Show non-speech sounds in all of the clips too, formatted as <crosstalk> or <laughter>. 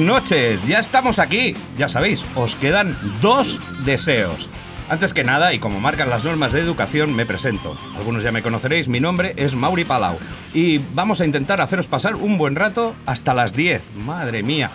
Noches, ya estamos aquí. Ya sabéis, os quedan dos deseos. Antes que nada, y como marcan las normas de educación, me presento. Algunos ya me conoceréis, mi nombre es Mauri Palau. Y vamos a intentar haceros pasar un buen rato hasta las 10. Madre mía,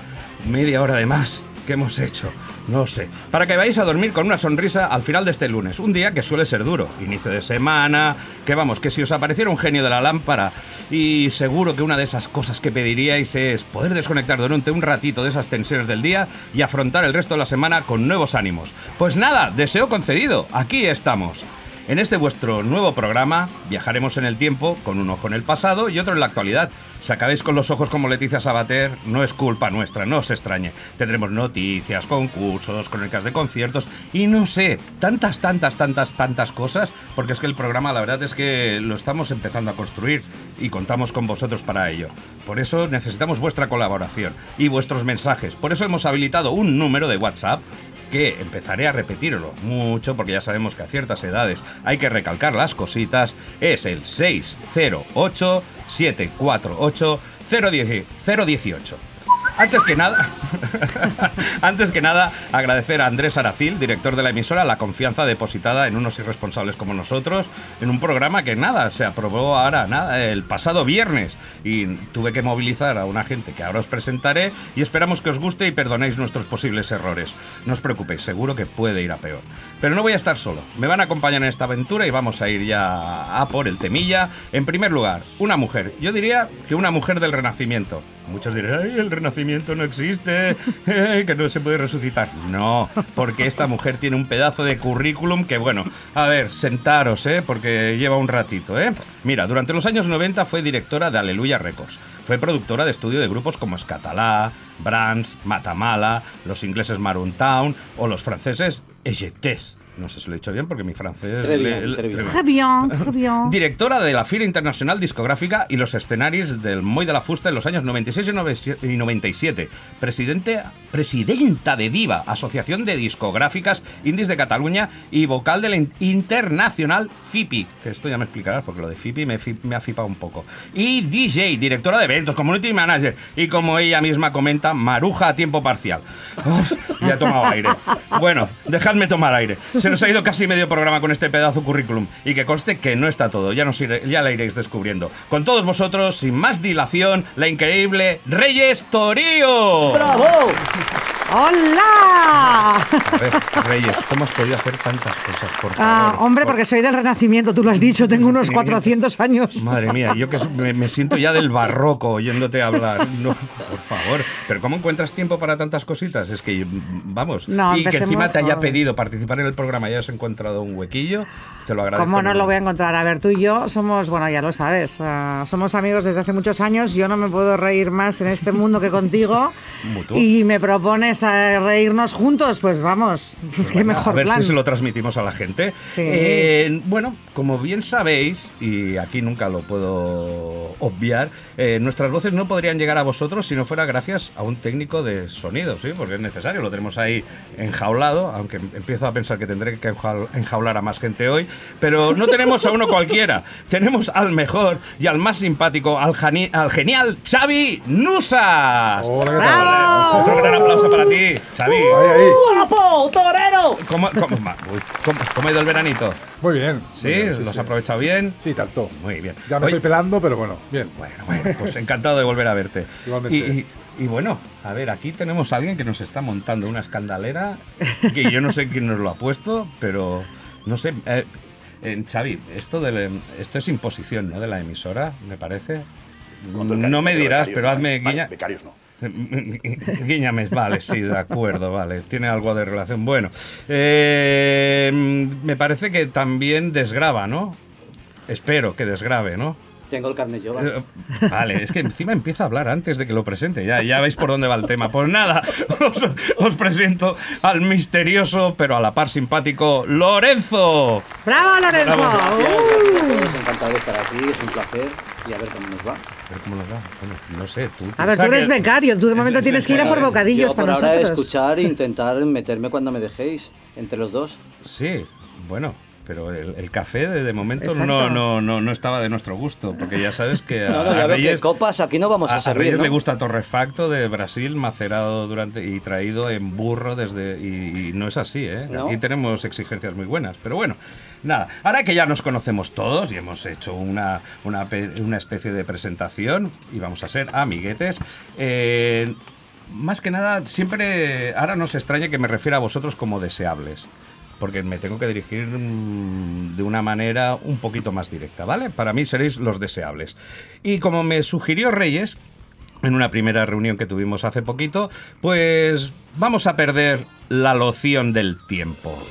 media hora de más. ¿Qué hemos hecho? No sé. Para que vayáis a dormir con una sonrisa al final de este lunes. Un día que suele ser duro. Inicio de semana. Que vamos, que si os apareciera un genio de la lámpara. Y seguro que una de esas cosas que pediríais es poder desconectar durante un ratito de esas tensiones del día y afrontar el resto de la semana con nuevos ánimos. Pues nada, deseo concedido. Aquí estamos. En este vuestro nuevo programa viajaremos en el tiempo con un ojo en el pasado y otro en la actualidad. Si acabáis con los ojos como Leticia Sabater, no es culpa nuestra, no os extrañe. Tendremos noticias, concursos, crónicas de conciertos y no sé, tantas, tantas, tantas, tantas cosas, porque es que el programa la verdad es que lo estamos empezando a construir y contamos con vosotros para ello. Por eso necesitamos vuestra colaboración y vuestros mensajes. Por eso hemos habilitado un número de WhatsApp que empezaré a repetirlo mucho porque ya sabemos que a ciertas edades hay que recalcar las cositas, es el 608 748 018. Antes que nada, <laughs> antes que nada, agradecer a Andrés Aracil, director de la emisora, la confianza depositada en unos irresponsables como nosotros, en un programa que nada, se aprobó ahora, nada, el pasado viernes. Y tuve que movilizar a una gente que ahora os presentaré y esperamos que os guste y perdonéis nuestros posibles errores. No os preocupéis, seguro que puede ir a peor. Pero no voy a estar solo, me van a acompañar en esta aventura y vamos a ir ya a por el temilla. En primer lugar, una mujer, yo diría que una mujer del Renacimiento. Muchos dirán, ay, el renacimiento no existe, eh, que no se puede resucitar. No, porque esta mujer tiene un pedazo de currículum que, bueno, a ver, sentaros, ¿eh? porque lleva un ratito. ¿eh? Mira, durante los años 90 fue directora de Aleluya Records. Fue productora de estudio de grupos como Escatalá, Brands, Matamala, los ingleses Maroon Town o los franceses Egetes. No sé si lo he dicho bien porque mi francés... Très le- bien, le- très bien. Très bien, très bien. <laughs> Directora de la Fira Internacional Discográfica y los escenarios del Moy de la Fusta en los años 96 y 97 y 97. Presidente, presidenta de Diva, Asociación de Discográficas Indies de Cataluña y vocal de la in- Internacional FIPI. Que esto ya me explicarás porque lo de FIPI me, me ha flipado un poco. Y DJ, directora de eventos, community manager y como ella misma comenta, maruja a tiempo parcial. Uf, ya he tomado aire. Bueno, dejadme tomar aire. Se nos ha ido casi medio programa con este pedazo currículum. Y que conste que no está todo, ya, nos ya la iréis descubriendo. Con todos vosotros, sin más dilación, la increíble Reyes Torío. ¡Bravo! ¡Hola! A ver, Reyes, ¿cómo has podido hacer tantas cosas, por Ah, favor? hombre, Por- porque soy del Renacimiento, tú lo has dicho, tengo unos 400 años. Madre mía, yo que me, me siento ya del barroco oyéndote hablar. No, por favor. Pero ¿cómo encuentras tiempo para tantas cositas? Es que, vamos. No, y que encima te haya pedido participar en el programa y hayas encontrado un huequillo, te lo agradezco. ¿Cómo no lo voy a encontrar? A ver, tú y yo somos, bueno, ya lo sabes, ah, somos amigos desde hace muchos años. Yo no me puedo reír más en este mundo que contigo. <laughs> Y me propones a reírnos juntos, pues vamos, <laughs> qué mejor a ver plan. si se lo transmitimos a la gente. Sí. Eh, bueno, como bien sabéis, y aquí nunca lo puedo obviar, eh, nuestras voces no podrían llegar a vosotros si no fuera gracias a un técnico de sonido, ¿sí? Porque es necesario, lo tenemos ahí enjaulado, aunque empiezo a pensar que tendré que enjaul- enjaular a más gente hoy, pero no tenemos a uno cualquiera, tenemos al mejor y al más simpático, al, genial Xavi Nusa. Hola, ¿qué tal? ¡Bravo! Otro gran aplauso para ti, Xavi. Ahí. ¡Guapo, torero! ¿Cómo, cómo, cómo- cómo ha ido el veranito? Muy bien. ¿Sí? Muy bien, ¿Lo has sí. aprovechado bien? Sí, tanto. Muy bien. Ya me Oye, estoy pelando, pero bueno, bien. Bueno, bueno, pues encantado de volver a verte. Igualmente. Y, y- y bueno, a ver, aquí tenemos a alguien que nos está montando una escandalera que yo no sé quién nos lo ha puesto, pero no sé. eh, eh, Xavi, esto, del- esto es imposición, ¿no? De la emisora, me parece. No me dirás, pero hazme guiña. Becarios no. <laughs> Guiñames, vale, sí, de acuerdo, vale. Tiene algo de relación. Bueno, eh, me parece que también desgraba, ¿no? Espero que desgrabe, ¿no? Tengo el carnet yo. Eh, Vale, es que encima empieza a hablar antes de que lo presente. Ya, ya veis por dónde va el tema. Pues nada, <laughs> os, os presento al misterioso, pero a la par simpático, Lorenzo. ¡Bravo, Lorenzo! Bravo. Gracias, Uh. encantado de estar aquí, es un placer y a ver cómo nos va. A ver cómo nos va. Bueno, no sé, tú. A ver, tú eres que- becario, tú de momento es- tienes que ir a por bocadillos Yo para por ahora nosotros. escuchar e intentar meterme cuando me dejéis, entre los dos. Sí, bueno. Pero el, el café de, de momento no, no, no, no estaba de nuestro gusto, porque ya sabes que a, <laughs> No, no, a ya veo que Reyes, copas aquí no vamos a, a- a servir, Reyes ¿no? le gusta torrefacto de Brasil, macerado durante y traído en burro desde y, y no es así, ¿eh? ¿No? Aquí tenemos exigencias muy buenas, pero bueno, nada. Ahora que ya nos conocemos todos y hemos hecho una, una, pe- una especie de presentación y vamos a ser amiguetes. eh, más que nada, siempre ahora nos extraña que me refiera a vosotros como deseables. Porque me tengo que dirigir mm, de una manera un poquito más directa, ¿vale? Para mí seréis los deseables. Y como me sugirió Reyes, en una primera reunión que tuvimos hace poquito, pues vamos a perder la loción del tiempo.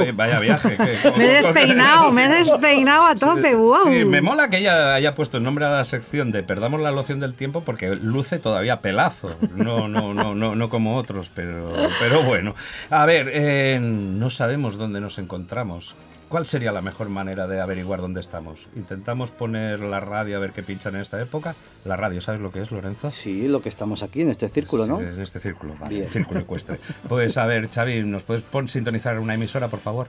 Vaya, vaya- wow. vaya viaje. que- <laughs> Me he despeinado, me he despeinado a tope, wow. Sí, me mola que ella haya puesto el nombre a la sección de Perdamos la loción del tiempo porque luce todavía pelazo. No, no, no, no, no como otros, pero, pero bueno. A ver, eh, no sabemos dónde nos encontramos. ¿Cuál sería la mejor manera de averiguar dónde estamos? ¿Intentamos poner la radio a ver qué pinchan en esta época? La radio, ¿sabes lo que es, Lorenzo? Sí, lo que estamos aquí en este círculo, ¿no? Sí, En este círculo, vale, Bien. círculo ecuestre. <laughs> Pues a ver, Xavi, ¿nos puedes pon- sintonizar una emisora, por favor?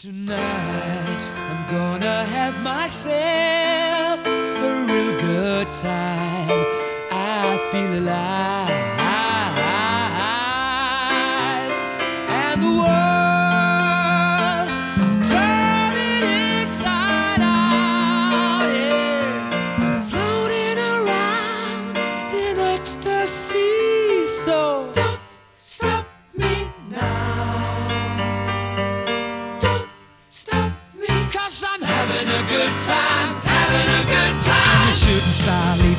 Tonight I'm gonna have myself a real good time. I feel alive. Good time, having a good time. I'm a shooting star leaping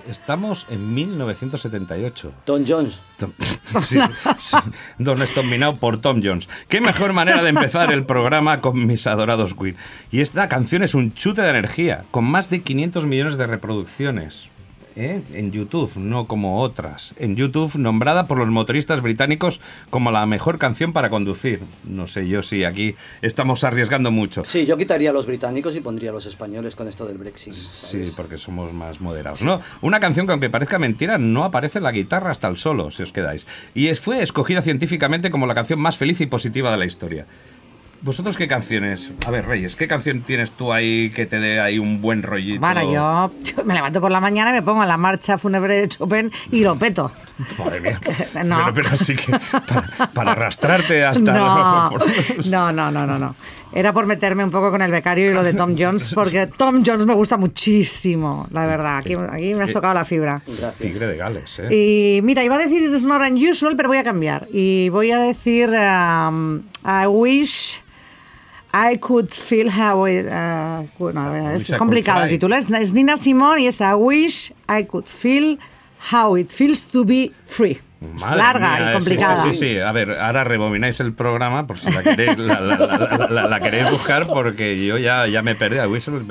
pistas. Estamos en 1978. Tom Jones. Tom- <laughs> Sí, sí. Don es dominado por Tom Jones. Qué mejor manera de empezar el programa con mis adorados Queen. Y esta canción es un chute de energía, con más de 500 millones de reproducciones. ¿Eh? En YouTube, no como otras. En YouTube, nombrada por los motoristas británicos como la mejor canción para conducir. No sé yo si aquí estamos arriesgando mucho. Sí, yo quitaría a los británicos y pondría a los españoles con esto del Brexit. Sí, porque somos más moderados. No, una canción que aunque parezca mentira, no aparece la guitarra hasta el solo, si os quedáis. Y es, fue escogida científicamente como la canción más feliz y positiva de la historia. ¿Vosotros qué canciones? A ver, Reyes, ¿qué canción tienes tú ahí que te dé ahí un buen rollito? Bueno, yo, yo me levanto por la mañana y me pongo en la marcha fúnebre de Chopin y lo peto. Madre mía. <laughs> No. Pero, pero así que para, para arrastrarte hasta... No, por- no, no, no, no, no. Era por meterme un poco con el becario y lo de Tom Jones, porque Tom Jones me gusta muchísimo, la verdad. Aquí, aquí me has tocado la fibra. Gracias. Tigre de Gales, ¿eh? Y mira, iba a decir It's not unusual, pero voy a cambiar. Y voy a decir um, I wish I could feel how it... uh, bueno, ver, es, complicado el título. Es, es Nina Simone y es I wish I could feel how it feels to be free. Es Madre larga mía, y complicada. Sí, sí, sí. A ver, ahora rebobináis el programa por si la queréis, la, la- la- la- la queréis buscar porque yo ya, ya me perdí.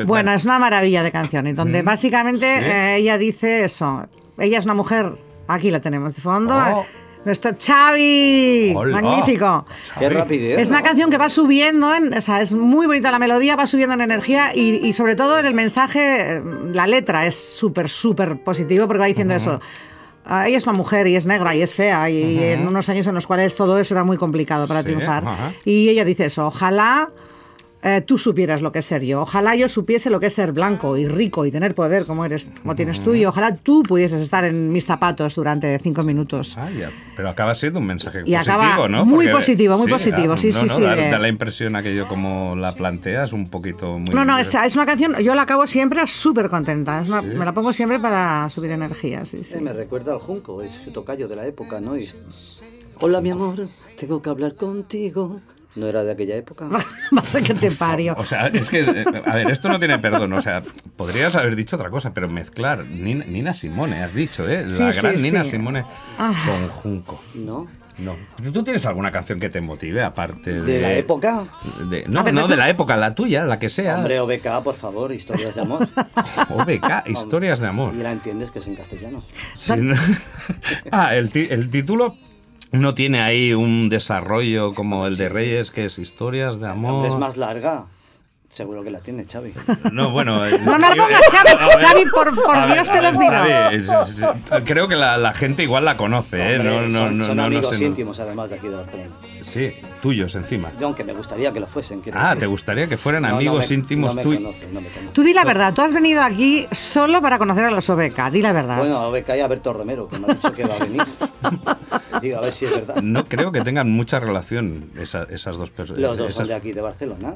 Bueno, es una maravilla de canción, y donde básicamente Sí. eh, ella dice eso. Ella es una mujer, aquí la tenemos de fondo, Oh. Nuestro Xavi, Hola. magnífico. Qué rapidez. Es una canción que va subiendo, en, o sea, es muy bonita la melodía, va subiendo en energía y, y sobre todo en el mensaje, la letra es súper, súper positivo porque va diciendo eso. Ah, ella es una mujer y es negra y es fea y en unos años en los cuales todo eso era muy complicado para Sí, triunfar. Y ella dice eso, ojalá eh, tú supieras lo que es ser yo, ojalá yo supiese lo que es ser blanco y rico y tener poder como eres, como tienes tú y ojalá tú pudieses estar en mis zapatos durante cinco minutos. Ah, ya. Pero acaba siendo un mensaje Y positivo, acaba ¿no? muy positivo, muy positivo, ah, sí, no, sí, no, sí, Da, eh. da la impresión aquello como la planteas un poquito muy... No, no, es, es una canción, yo la acabo siempre súper contenta. es una- Me la pongo siempre para subir energía, sí, sí. Sí, me recuerda al Junco, es su tocayo de la época, ¿no? Y- Hola, mi amor, tengo que hablar contigo. ¿No era de aquella época? <laughs> Madre que te parió. O sea, es que, eh, a ver, esto no tiene perdón. O sea, podrías haber dicho otra cosa, pero mezclar Nina, Nina Simone, has dicho, ¿eh? La Sí, sí, gran Nina sí. Simone Ah. con Junco. ¿No? No. ¿Tú tienes alguna canción que te motive aparte de... ¿De la época? de- no, ver, no, tú- de la época, la tuya, la que sea. Hombre, OBK, por favor, historias de amor. <laughs> OBK, historias de amor. Y la entiendes que es en castellano. Sí, no- <laughs> ah, el, el título no tiene ahí un desarrollo como el de Reyes, que es historias de amor. Es más larga. Seguro que la tiene, Xavi. No, bueno. <laughs> eh, No, no yo- pongas Xavi, Xavi, por- por ver, Dios te lo pido. Creo que la, la gente igual la conoce, ¿eh? Hombre, No, no, son no, son no, no amigos sé, no. íntimos, además, de aquí de Barcelona. Sí, tuyos encima. Yo, aunque me gustaría que lo fuesen. quiero Ah, decir. ¿te gustaría que fueran No, no amigos me- íntimos tuyos? Tú di la verdad, tú has venido aquí solo para conocer a los OBK, di la verdad. Bueno, a OBK y a Berto Romero, que me ha dicho que va a venir. <laughs> Digo, a ver si es verdad. No creo que tengan mucha relación esa- esas dos personas. Los dos son esas- de aquí, de Barcelona.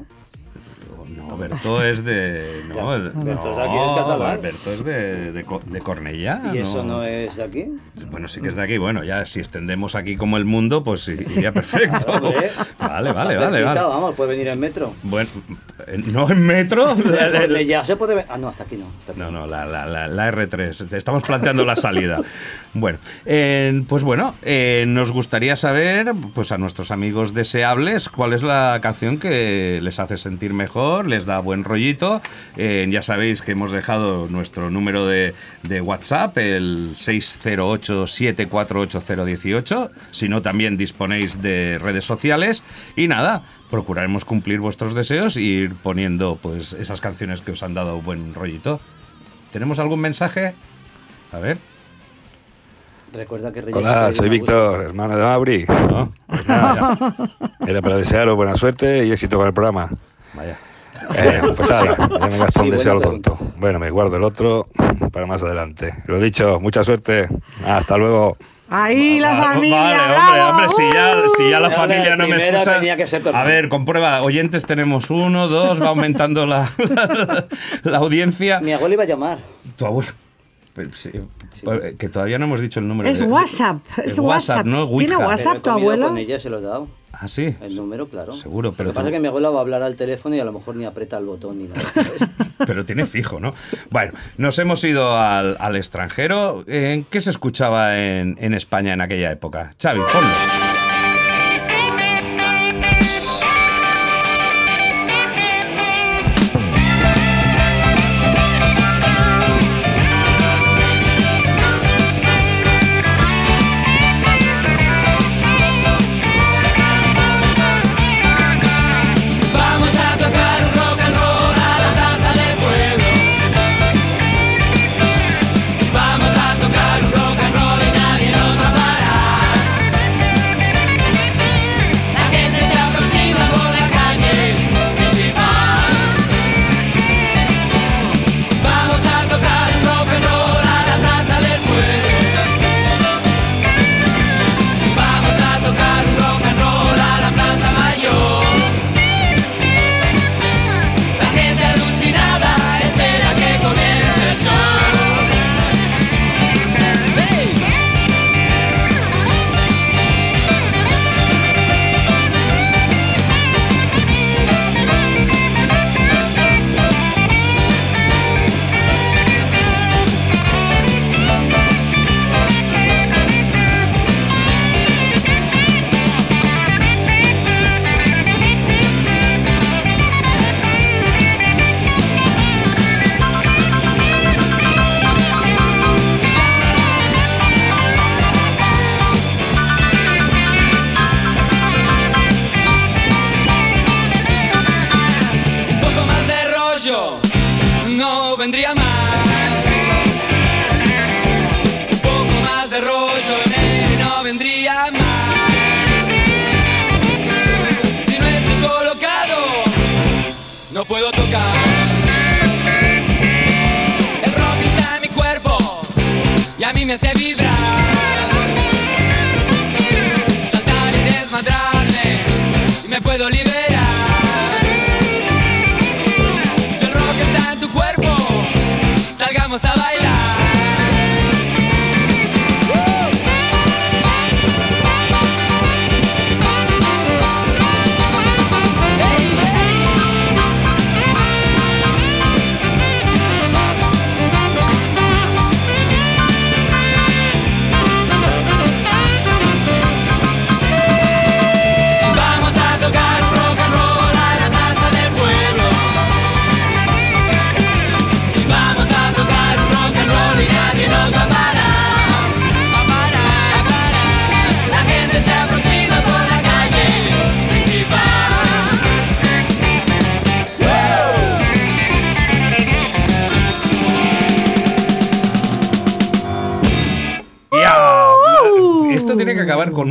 No, Berto es de. <laughs> No, es de, Berto es no, aquí, es catalán. Berto es de, de, de Cornellá. ¿Y eso no es de aquí? Bueno, sí que es de aquí. Bueno, ya si extendemos aquí como el mundo, pues sí, iría perfecto. <laughs> Vale, vale, vale. cerquita, vale. Vamos, puede venir en metro. Bueno, eh, no en metro. <laughs> Ya se puede. Ah, no, hasta aquí no. hasta aquí No, no, la, la- la- la R3. Te Estamos planteando la salida. Bueno, eh, pues bueno, eh, nos gustaría saber, pues a nuestros amigos deseables, cuál es la canción que les hace sentir mejor, les da buen rollito. Eh, ya sabéis que hemos dejado nuestro número de, de WhatsApp, el 608-748-018. Si no, también disponéis de redes sociales. Y nada, procuraremos cumplir vuestros deseos y ir poniendo pues esas canciones que os han dado buen rollito. ¿Tenemos algún mensaje? A ver. Recuerda que Reyes Hola, soy Víctor, hermano de Mauri. No, <laughs> pues nada. <laughs> Era para desearos buena suerte y éxito con el programa. Vaya. Eh, pues <laughs> nada, ya me gastó Sí, un deseo tonto. Bueno, me guardo el otro para más adelante. Lo dicho, mucha suerte. Hasta luego. Ahí la familia. Vale, hombre, bravo, hombre, si ya, si ya la familia no me escucha. tenía que ser a ver, comprueba. Oyentes tenemos uno, dos, va aumentando la, la, la audiencia. Mi abuelo iba a llamar. Tu abuelo. Sí, pues, Que todavía no hemos dicho el número. Es de- WhatsApp, Es es WhatsApp. no ¿Tiene Ouija. WhatsApp? Tu abuelo? Con ella se lo he dado. Ah, sí. El número, claro. Seguro, pero Lo que pasa es que mi abuela va a hablar al teléfono y a lo mejor ni aprieta el botón ni nada. <laughs> Pero tiene fijo, ¿no? Bueno, nos hemos ido al, al extranjero. ¿En qué se escuchaba en, en España en aquella época? Xavi, ponlo.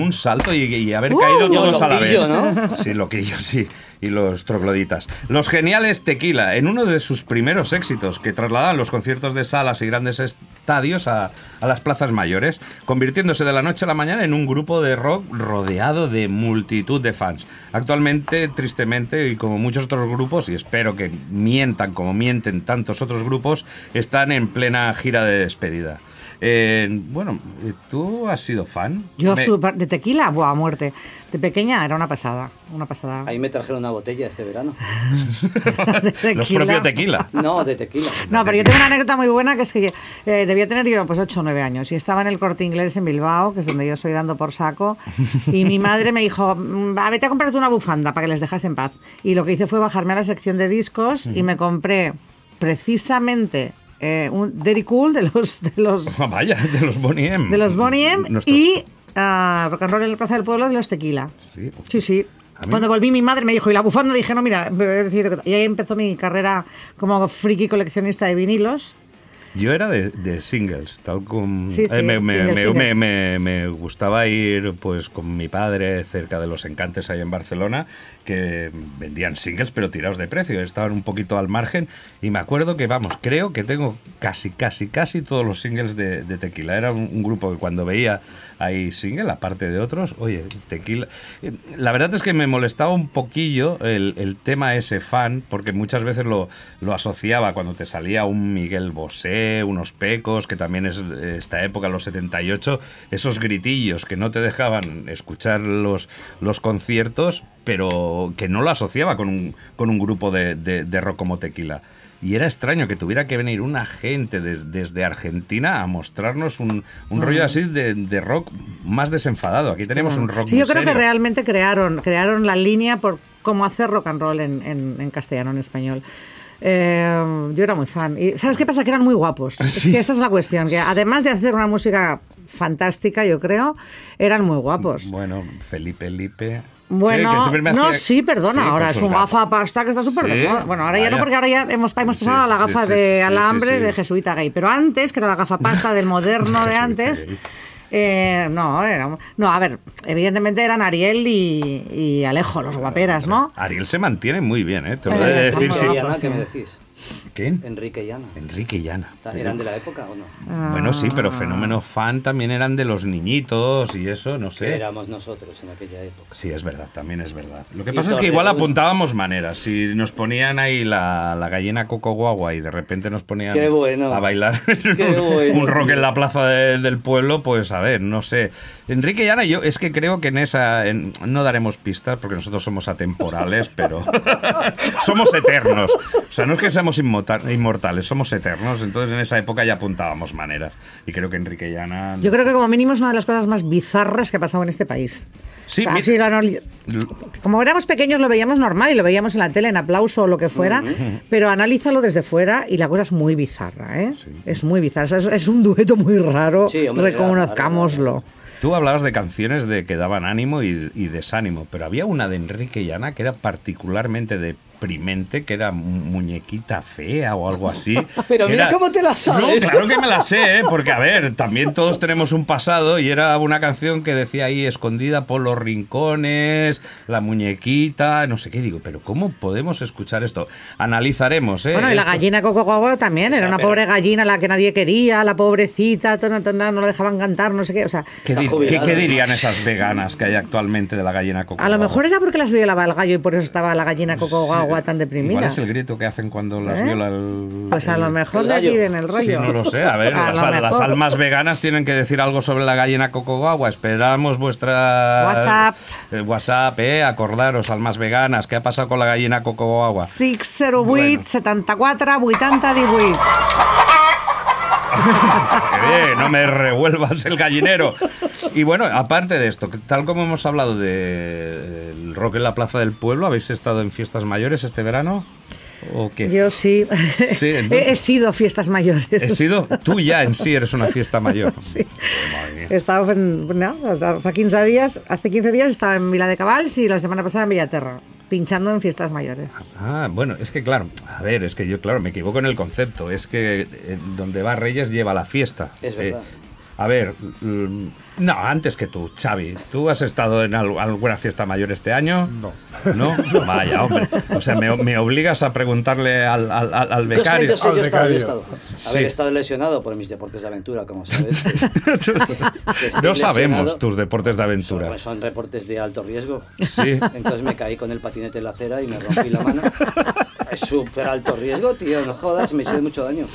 Con un salto y, y haber caído Uh. todos a la vez. ¿no? Sí, loquillo, sí. Y los trogloditas. Los geniales Tequila, en uno de sus primeros éxitos, que trasladaban los conciertos de salas y grandes estadios a, a las plazas mayores, convirtiéndose de la noche a la mañana en un grupo de rock rodeado de multitud de fans. Actualmente, tristemente, y como muchos otros grupos, y espero que mientan como mienten tantos otros grupos, están en plena gira de despedida. Eh, bueno, ¿tú has sido fan? Yo Me- súper- de tequila, buah, a muerte. De pequeña era una pasada, una pasada. Ahí me trajeron una botella este verano. <laughs> De Los tequila. propios tequila. No, de tequila. No, pero yo tengo una anécdota muy buena que es que eh, debía tener yo pues 8 o 9 años y estaba en el corte inglés en Bilbao, que es donde yo estoy dando por saco, y mi <laughs> madre me dijo, "Mm, va, vete a comprarte una bufanda para que les dejas en paz. Y lo que hice fue bajarme a la sección de discos y me compré precisamente eh, un Derry Cool de los, de los, Ah, vaya, de los Bonnie M. de los Nuestros- y ah, Rock and Roll en la Plaza del Pueblo de los Tequila. Sí. Sí, sí. Cuando volví mi madre me dijo, y la bufanda dije, no, mira, he decidido que... Y ahí empezó mi carrera como friki coleccionista de vinilos. Yo era de, de singles, tal como... Sí, sí, me, me- singles, me- singles. me- me- me gustaba ir pues con mi padre cerca de los encantes ahí en Barcelona, que vendían singles pero tirados de precio, estaban un poquito al margen y me acuerdo que, vamos, creo que tengo casi, casi, casi todos los singles de, de Tequila. Era un, un grupo que cuando veía ahí single, aparte de otros, oye, Tequila... eh, La verdad es que me molestaba un poquillo el, el tema ese fan, porque muchas veces lo, lo asociaba cuando te salía un Miguel Bosé, unos pecos, que también es esta época, los 78, esos gritillos que no te dejaban escuchar los, los conciertos, pero que no lo asociaba con un, con un grupo de- de rock como Tequila. Y era extraño que tuviera que venir una gente des- desde Argentina a mostrarnos un, un rollo así de, de rock más desenfadado. Aquí tenemos un rock Sí, yo creo que realmente crearon, crearon la línea por cómo hacer rock and roll en, en- en castellano, en español. Eh, yo era muy fan. Y ¿sabes qué pasa? Que eran muy guapos. <laughs> Es Sí. que esta es la cuestión, que además de hacer una música fantástica, yo creo, eran muy guapos. Bueno, Felipe Lipe. Bueno, no, sí, perdona, Sí, ahora es un gafa pasta que está súper de Sí. Bueno, ahora ya no, porque ahora ya hemos, hemos Sí, pasado a la gafa sí, de sí, alambre sí, sí. de jesuita gay. Pero antes, que era la gafa pasta del moderno <laughs> de antes, eh, no, era- no, a ver, evidentemente eran Ariel y, y Alejo, los guaperas, ¿no? Ariel se mantiene muy bien, ¿eh? Te de está decir. muy sí. ¿Quién? Enrique y Ana. Enrique y Ana. ¿Eran de la época o no? Ah. Bueno, sí, pero Fenómeno Fan también eran de los niñitos y eso, no Que sé. éramos nosotros en aquella época. Sí, es verdad, también es verdad. Lo que Y pasa es que igual apuntábamos maneras. Si nos ponían ahí la, la gallina coco guagua y de repente nos ponían Qué bueno. a bailar Qué <laughs> un, bueno, un rock tío. en la plaza de- del pueblo, pues a ver, no sé. Enrique y Ana, yo es que creo que en esa en- no daremos pistas porque nosotros somos atemporales, pero <laughs> somos eternos. O sea, no es que seamos inmorta- inmortales, somos eternos. Entonces en esa época ya apuntábamos maneras. Y creo que Enrique y Ana... Yo creo que como mínimo es una de las cosas más bizarras que ha pasado en este país. Sí, O sea, mi- sí, como éramos pequeños lo veíamos normal y lo veíamos en la tele, en aplauso o lo que fuera, pero analízalo desde fuera y la cosa es muy bizarra, ¿eh? Es muy bizarra. O sea, es, es un dueto muy raro, Sí, hombre, reconozcámoslo. Tú hablabas de canciones de que daban ánimo y, y desánimo, pero había una de Enrique y Ana que era particularmente deprimente, que era mu- muñequita fea o algo así. <laughs> Pero mira era- cómo te la sabes. No, claro que me la sé, ¿eh? porque a ver, también todos tenemos un pasado y era una canción que decía ahí escondida por los rincones, la muñequita, no sé qué digo, pero ¿cómo podemos escuchar esto? Analizaremos, ¿eh? Bueno, y la Esto- gallina Coco Guagua también, O era una pero- pobre gallina la que nadie quería, la pobrecita, no la dejaban cantar, no sé qué, o sea... ¿Qué, qué dirían esas veganas que hay actualmente de la gallina coco? A lo mejor era porque las violaba el gallo y por eso estaba la gallina Coco Guagua tan deprimida. Igual es el grito que hacen cuando las ¿Eh? viola el. Pues a lo mejor de aquí viene el Sí, rollo. no lo sé. A ver, <laughs> A las, las almas veganas tienen que decir algo sobre la gallina coco guagua. Esperamos vuestra. WhatsApp. eh, WhatsApp, eh. Acordaros, almas veganas. ¿Qué ha pasado con la gallina coco guagua? 608 Bueno. 74 80 18. Eh, no me revuelvas el gallinero. Y bueno, aparte de esto, tal como hemos hablado del rock en la plaza del pueblo, ¿habéis estado en fiestas mayores este verano? ¿O qué? Yo sí. He, <laughs> he sido fiestas mayores. He sido, tú ya en sí eres una fiesta mayor. <laughs> Sí. He estado, en- no, o sea, fa 15 días, hace 15 días estaba en Vila de Cabals y la semana pasada en Villaterra, pinchando en fiestas mayores. Ah, bueno, es que claro, a ver, es que yo, claro, me equivoco en el concepto. Es que eh, donde va Reyes lleva la fiesta. Es verdad. A ver, mm, no, antes que tú, Xavi. ¿Tú has estado en al- alguna fiesta mayor este año? No. ¿No? <laughs> Vaya, hombre. O sea, me, me obligas a preguntarle al, al, al- al Yo sé, becario. yo sé, al yo he estado, yo he becario. estado. A Sí. ver, he estado lesionado por mis deportes de aventura, como sabes. Que- <laughs> que estoy No sabemos tus deportes de Son, aventura. pues, son reportes de alto riesgo. Sí. Entonces me caí con el patinete en la acera y me rompí la mano. <laughs> Es súper alto riesgo, tío, no jodas, me hice mucho daño.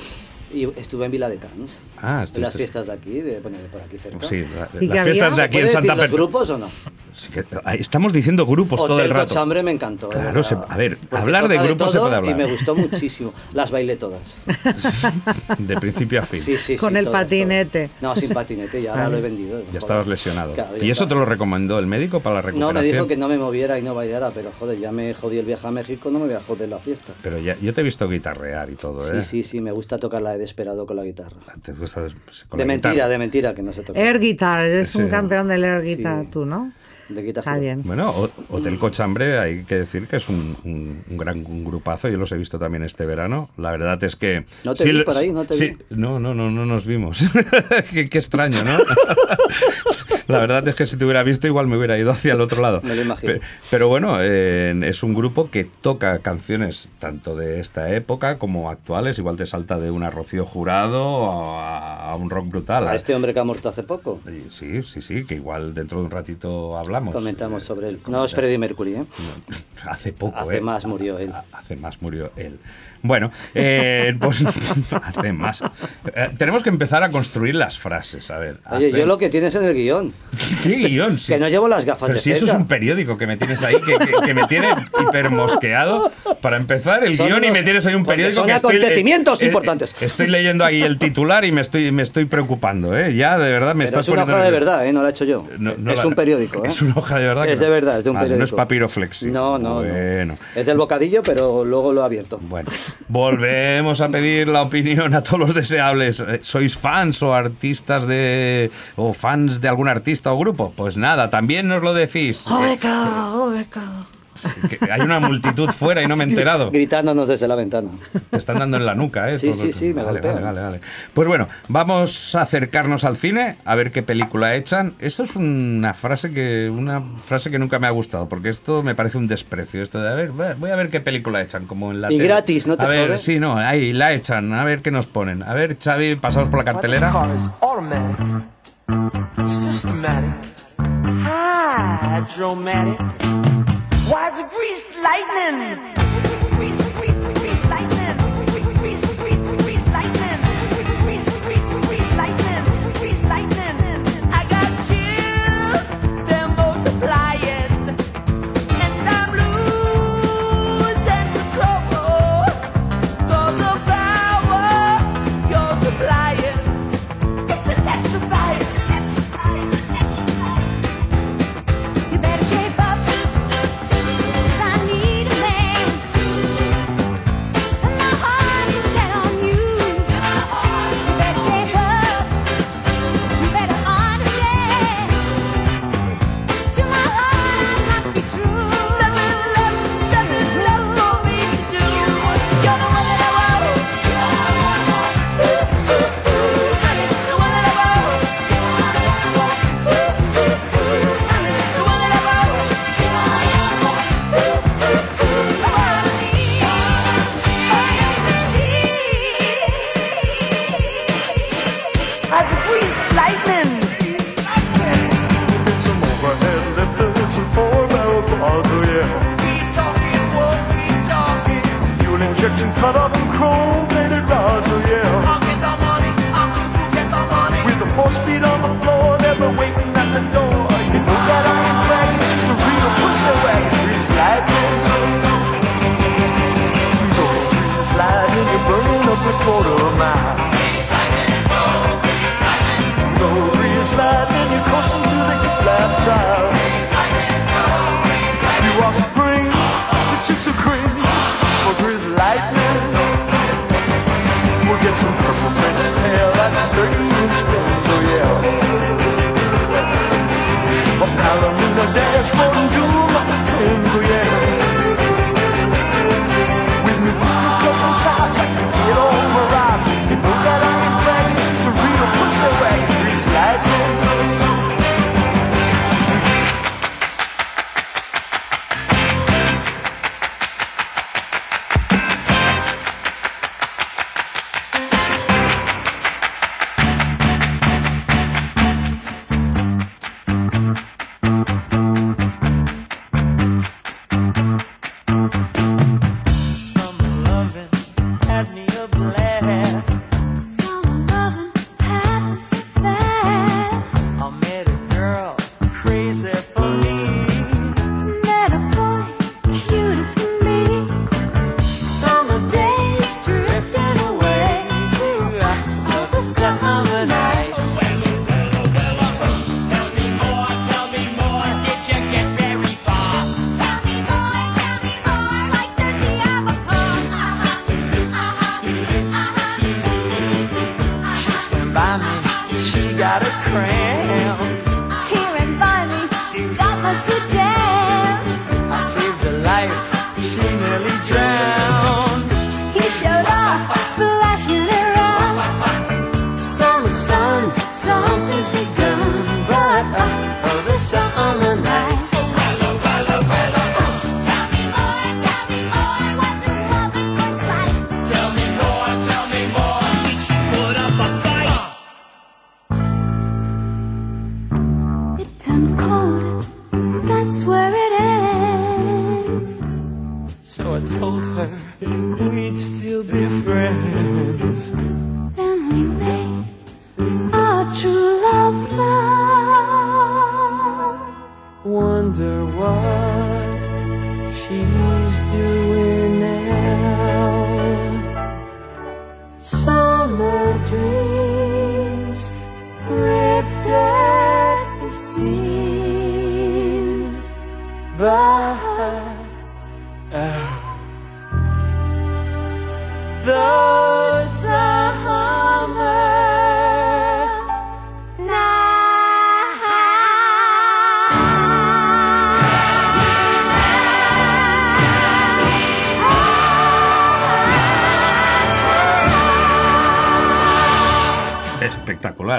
Y estuve en Vila de Cans. Ah, en las fiestas de aquí, de, bueno, de por aquí cerca. Sí, la- ¿Y las fiestas de ¿Se aquí en Santa los Perpetua. grupos o no? Sí que- ahí Estamos diciendo grupos todo el Hotel rato. Cochambre me encantó. de Claro, se- a ver, Porque hablar de grupos se todo puede hablar. Y me gustó muchísimo. Las bailé todas. <laughs> De principio a fin. Sí, sí, Con sí, el todas, patinete. todas. No, sin patinete, ya <laughs> ahora lo he vendido. Ya joder. estabas lesionado. Claro, ¿Y eso te lo recomendó el médico para la No, recuperación? me dijo que no me moviera y no bailara, pero joder, ya me jodí el viaje a México, no me voy a joder la fiesta. Pero ya, yo te he visto guitarrear y todo, Sí, ¿eh? sí, sí, me gusta tocar la de Desperado con la guitarra. Te gusta con De la mentira, guitarra. de mentira, que no se toca. Air guitar, eres Sí. un campeón del air Sí. guitar, tú, ¿no? De bien. Bueno, Hotel Cochambre, hay que decir que es un, un- un gran grupazo. Yo los he visto también este verano. La verdad es que. No te vi lo- por ahí, no te sí, vi. No, no, no, no nos vimos. <laughs> qué, qué extraño, ¿no? <laughs> La verdad es que si te hubiera visto, igual me hubiera ido hacia el otro lado. Me lo imagino. Pe- Pero, bueno, eh, es un grupo que toca canciones tanto de esta época como actuales. Igual te salta de una Rocío Jurado a, a un rock brutal. A este hombre que ha muerto hace poco. Sí, sí, sí, que igual dentro de un ratito hablamos. Comentamos sobre él. No es Freddie Mercury, ¿eh? Hace poco, Hace ¿eh? más murió él. Ha- Hace más murió él. Bueno, eh, pues <laughs> hace más. Eh, tenemos que empezar a construir las frases, a ver. Oye, yo lo que tienes en el guion. ¿Qué guion? Sí. <laughs> Que no llevo las gafas Pero de si eso es un periódico que me tienes ahí, que, que- que me tiene hipermosqueado. Para empezar, el Son guion y me tienes ahí un periódico son que estoy- acontecimientos eh, eh, importantes. Estoy leyendo ahí el titular y me estoy, me estoy preocupando, ¿eh? Ya, de verdad, me Pero estás es una hoja de verdad, ¿eh? No la he hecho yo. No, no es la- un <laughs> periódico, ¿eh? Es una hoja de verdad. que Es no- de verdad, es de un periódico. No es papiroflexi. No, no, Bueno. no. Es del bocadillo, pero luego lo he abierto. Bueno, volvemos a pedir la opinión a todos los deseables. Eh, ¿Sois fans o artistas de. o fans de algún artista o grupo? Pues nada, también nos lo decís. Que hay una multitud fuera y no me he enterado. Gritándonos desde la ventana. Te están dando en la nuca, ¿eh? Sí, Todo- sí, sí, me vale, golpean. vale, vale, vale. Pues bueno, vamos a acercarnos al cine, a ver qué película echan. Esto es una frase que una frase que nunca me ha gustado, porque esto me parece un desprecio. Esto de, a ver, voy a ver qué película echan, como en la Y tele. gratis, ¿no te A ver, jode? sí, no, ahí la echan, a ver qué nos ponen. A ver, Xavi, pasamos por la cartelera. systematic, hydromatic. Why's the grease lightning? By me, she got a cramp.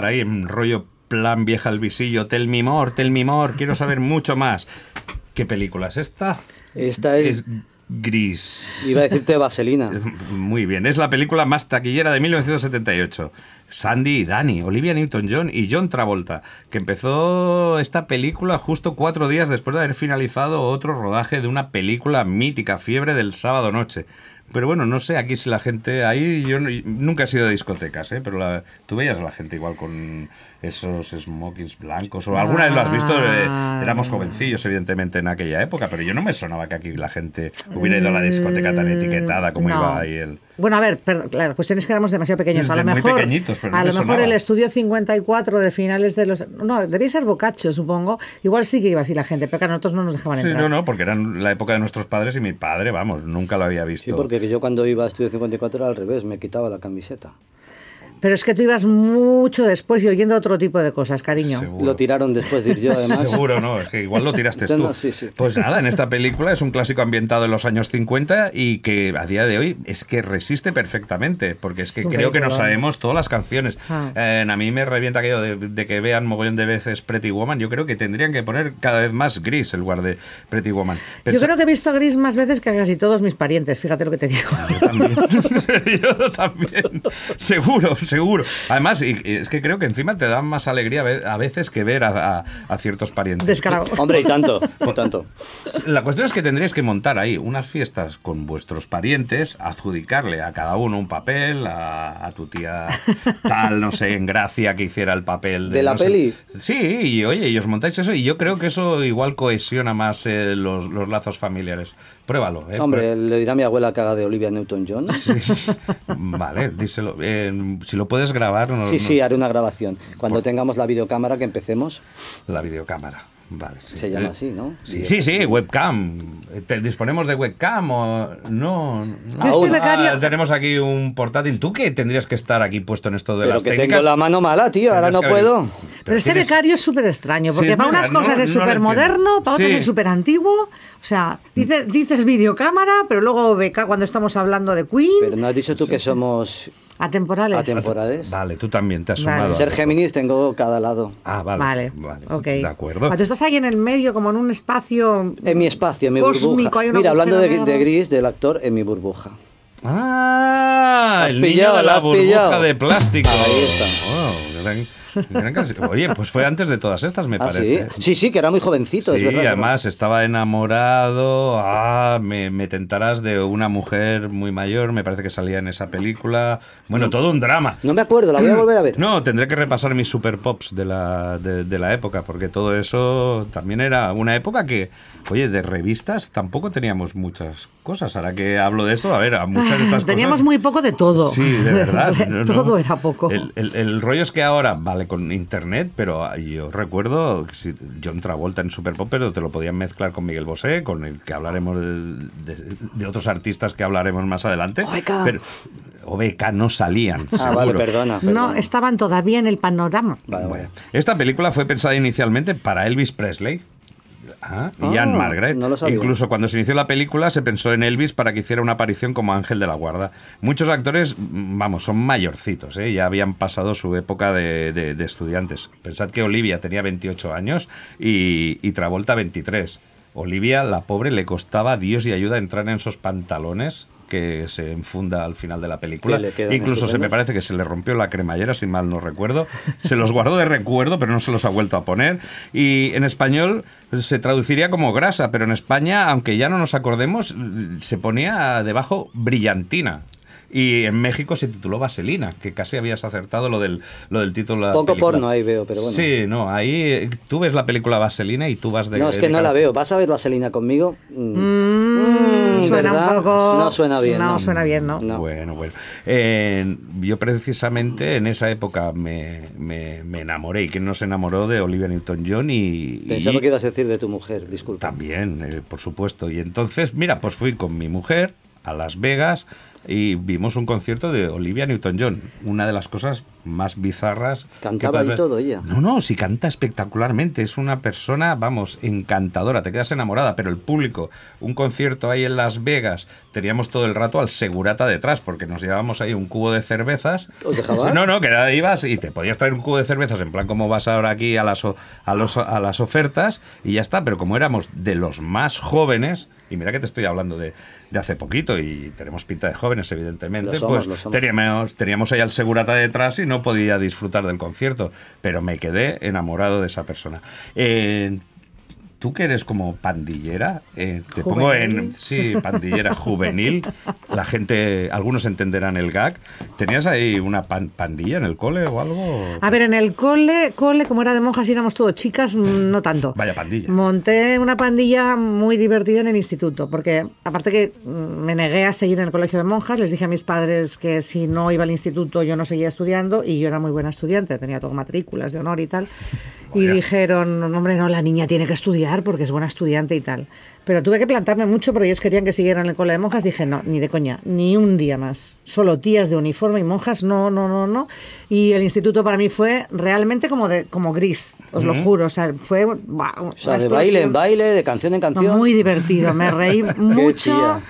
Ahí en rollo plan vieja al visillo, tell me more, tell me more, quiero saber <laughs> mucho más. ¿Qué película es esta? Esta es, Es Gris. iba a decirte Vaselina. <laughs> Muy bien, es la película más taquillera de 1978. Sandy y Danny, Olivia Newton-John y John Travolta, que empezó esta película justo cuatro días después de haber finalizado otro rodaje de una película mítica, Fiebre del sábado noche. Pero bueno, no sé aquí si la gente ahí yo nunca he sido de discotecas, ¿eh? pero la- tú veías a la gente igual con esos smokings blancos o alguna vez lo has visto, eh, Ah. éramos jovencillos evidentemente en aquella época, pero yo no me sonaba que aquí la gente hubiera ido a la discoteca tan etiquetada como Mm, no. iba ahí el Bueno, a ver, perdón, la cuestión es que éramos demasiado pequeños. A lo muy mejor, pequeñitos, pero no a lo mejor sonaba. el estudio 54 de finales de los... No, debía ser Boccaccio, supongo. Igual sí que iba así la gente, pero claro, nosotros no nos dejaban Sí, entrar. no, no, porque eran la época de nuestros padres y mi padre, vamos, nunca lo había visto. Sí, porque yo cuando iba a Estudio 54 era al revés, me quitaba la camiseta. Pero es que tú ibas mucho después y oyendo otro tipo de cosas, cariño. Seguro. Lo tiraron después de ir yo, además. Seguro, ¿no? Es que igual lo tiraste tú. No, sí, sí. Pues nada, en esta película es un clásico ambientado en los años 50 y que a día de hoy es que resiste perfectamente, porque es que creo que nos sabemos todas las canciones. Ah. Eh, a mí me revienta aquello de, de que vean mogollón de veces Pretty Woman. Yo creo que tendrían que poner cada vez más gris el lugar de Pretty Woman. Yo creo que he visto Gris más veces que casi todos mis parientes, fíjate lo que te digo. <laughs> Yo también. <laughs> Yo también. Seguro, seguro. Además, y- y es que creo que encima te da más alegría a veces que ver a, a- a ciertos parientes. Descarado. <laughs> Hombre, y tanto, y tanto. La cuestión es que tendréis que montar ahí unas fiestas con vuestros parientes, adjudicarle a cada uno un papel, a, a tu tía tal, no sé, en gracia que hiciera el papel ¿De la no sé- peli? Sí, y oye, y os montáis eso y yo creo que eso igual cohesiona más eh, los, los lazos familiares. Pruébalo. ¿eh? Hombre, le dirá a mi abuela que haga de Olivia Newton-John. <laughs> Vale, díselo. Eh, si lo puedes grabar, no, Sí, no- sí, haré una grabación. Cuando tengamos la videocámara que empecemos, la videocámara. Vale, sí. se llama Eh, así, ¿no? Sí, sí, sí, webcam. ¿Te- ¿Disponemos de webcam o no? no. Becaria- Ah, tenemos aquí un portátil. ¿Tú que tendrías que estar aquí puesto en esto de Pero las que técnicas? tengo la mano mala, tío, ahora no puedo. Pero este tienes- becario es súper extraño, porque Sí, para unas no- cosas es no súper moderno, para otras es súper antiguo. O sea, dices, dices videocámara, pero luego beca cuando estamos hablando de Queen, Pero no has dicho tú que somos atemporales. atemporales. Vale, tú también te has Vale. sumado. Ser. Géminis tengo cada lado. Ah, vale. Vale, Vale, ok. De acuerdo. Ah, Tú estás ahí en el medio, como en un espacio. En mi espacio, en mi cósmico, burbuja. Mira, hablando de. Gris, del actor, en mi burbuja. Ah, Has el niño pillado, de la burbuja pillado. de plástico. Ahí está. Oh, gran- gran canción. Oye, pues fue antes de todas estas, me ¿Ah, sí? parece. Sí, sí, que era muy jovencito, es Sí, verdad. además estaba enamorado. Ah, me, me tentarás de una mujer muy mayor. Me parece que salía en esa película. Bueno, todo un drama. No me acuerdo, la voy a volver a ver. No, tendré que repasar mis super pops de la, de, de la época, porque todo eso también era una época que, oye, de revistas tampoco teníamos muchas cosas. Ahora que hablo de eso, a ver, a muchas de estas Teníamos cosas. muy poco de todo. Sí, de verdad. no, <laughs> no. todo era poco. El, el- el rollo es que ahora vale con internet, pero yo recuerdo John Travolta en Super Pop, pero te lo podían mezclar con Miguel Bosé, con el que hablaremos de, de- de otros artistas que hablaremos más adelante. Obeca. Pero OBK no salían. Ah, vale, perdona. No, estaban todavía en el panorama. Vale, Bueno, vale. esta película fue pensada inicialmente para Elvis Presley. Ah, y Ah, Margaret. no. Incluso cuando se inició la película se pensó en Elvis para que hiciera una aparición como ángel de la guarda. Muchos actores, vamos, son mayorcitos, ¿eh? ya habían pasado su época de, de- de estudiantes. Pensad que Olivia tenía 28 años y, y Travolta 23. Olivia, la pobre, le costaba Dios y ayuda entrar en esos pantalones que se enfunda al final de la película. Incluso se me parece que se le rompió la cremallera, si mal no recuerdo. Se los guardó de recuerdo, pero no se los ha vuelto a poner. Y en español se traduciría como grasa, pero en España, aunque ya no nos acordemos, se ponía debajo brillantina. Y en México se tituló Vaselina, que casi habías acertado lo del, lo del título de Poco película. porno ahí veo, pero bueno. Sí, no, ahí tú ves la película Vaselina y tú vas de... No, es que de no la veo. ¿Vas a ver Vaselina conmigo? Mm, Mm, suena ¿verdad? un poco. No suena bien. No, No, suena bien, ¿no? No. Bueno, bueno. Eh, yo precisamente en esa época me, me- me enamoré y que no se enamoró de Olivia Newton-John y... Pensaba y- que ibas a decir de tu mujer, disculpa. También, eh, por supuesto. Y entonces, mira, pues fui con mi mujer a Las Vegas y vimos un concierto de Olivia Newton-John. Una de las cosas más bizarras. Cantaba y todo ella. No, no, sí canta espectacularmente. Es una persona, vamos, encantadora. Te quedas enamorada. Pero el público, un concierto ahí en Las Vegas, teníamos todo el rato al segurata detrás porque nos llevábamos ahí un cubo de cervezas. No, no, que ibas y te podías traer un cubo de cervezas en plan como vas ahora aquí a las, o- a, los, a las ofertas y ya está. Pero como éramos de los más jóvenes, y mira que te estoy hablando de, de hace poquito y tenemos pinta de jóvenes, evidentemente, Lo somos, pues lo somos. teníamos, teníamos ahí al segurata detrás y no podía disfrutar del concierto. Pero me quedé enamorado de esa persona. Eh, Tú que eres como pandillera, eh, te pongo en. Juvenil. Sí, pandillera juvenil. La gente, algunos entenderán el gag. ¿Tenías ahí una pan- pandilla en el cole o algo? A ver, en el cole, cole, como era de monjas y éramos todos chicas, no tanto. Vaya pandilla. Monté una pandilla muy divertida en el instituto, porque aparte que mm, me negué a seguir en el colegio de monjas, les dije a mis padres que si no iba al instituto yo no seguía estudiando y yo era muy buena estudiante, tenía todo matrículas de honor y tal. Y Vaya. dijeron, hombre, no, la niña tiene que estudiar porque es buena estudiante y tal. Pero tuve que plantarme mucho porque ellos querían que siguiera en el cole de monjas. Dije, no, ni de coña, ni un día más. Solo tías de uniforme y monjas, no, no, no, no. Y el instituto para mí fue realmente como, de, como gris, os lo juro. O sea, fue... O sea, de baile en baile, de canción en No, canción. muy divertido, me reí <laughs> mucho.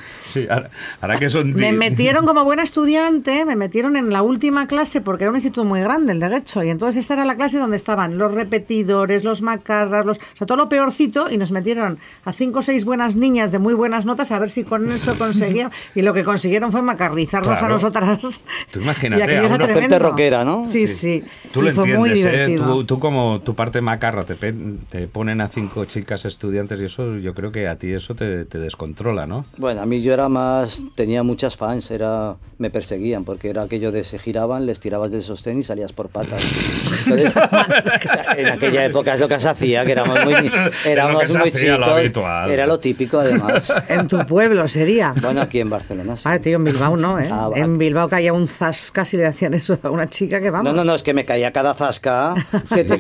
Sí, ahora, ahora que son. Me metieron <laughs> como buena estudiante, me metieron en la última clase porque era un instituto muy grande, el de Getxo, y entonces esta era la clase donde estaban los repetidores, los macarras, los, o sea, todo lo peorcito, y nos metieron a cinco o seis buenas niñas de muy buenas notas a ver si con eso <laughs> conseguían, y lo que consiguieron fue macarrizarnos Claro. a nosotras. Tú <laughs> imagínate, a era una gente rockera, ¿no? Sí, sí. Tú Y lo fue muy entiendes, ¿eh? Tú, tú como tu parte macarra te, pe- te ponen a cinco chicas estudiantes y eso, yo creo que a ti eso te, te descontrola, ¿no? Bueno, a mí yo era más, tenía muchas fans, era, me perseguían, porque era aquello de se giraban, les tirabas del sostén y salías por patas. Entonces, <laughs> en aquella época es lo que se hacía, que éramos muy, éramos se muy lo chicos, habitual. era lo típico además. En tu pueblo sería. Bueno, aquí en Barcelona sí. Ah, tío, en Bilbao no, ¿eh? Ah, en Bilbao caía un zasca si le hacían eso a una chica que vamos. No, no, no, es que me caía cada zasca que te.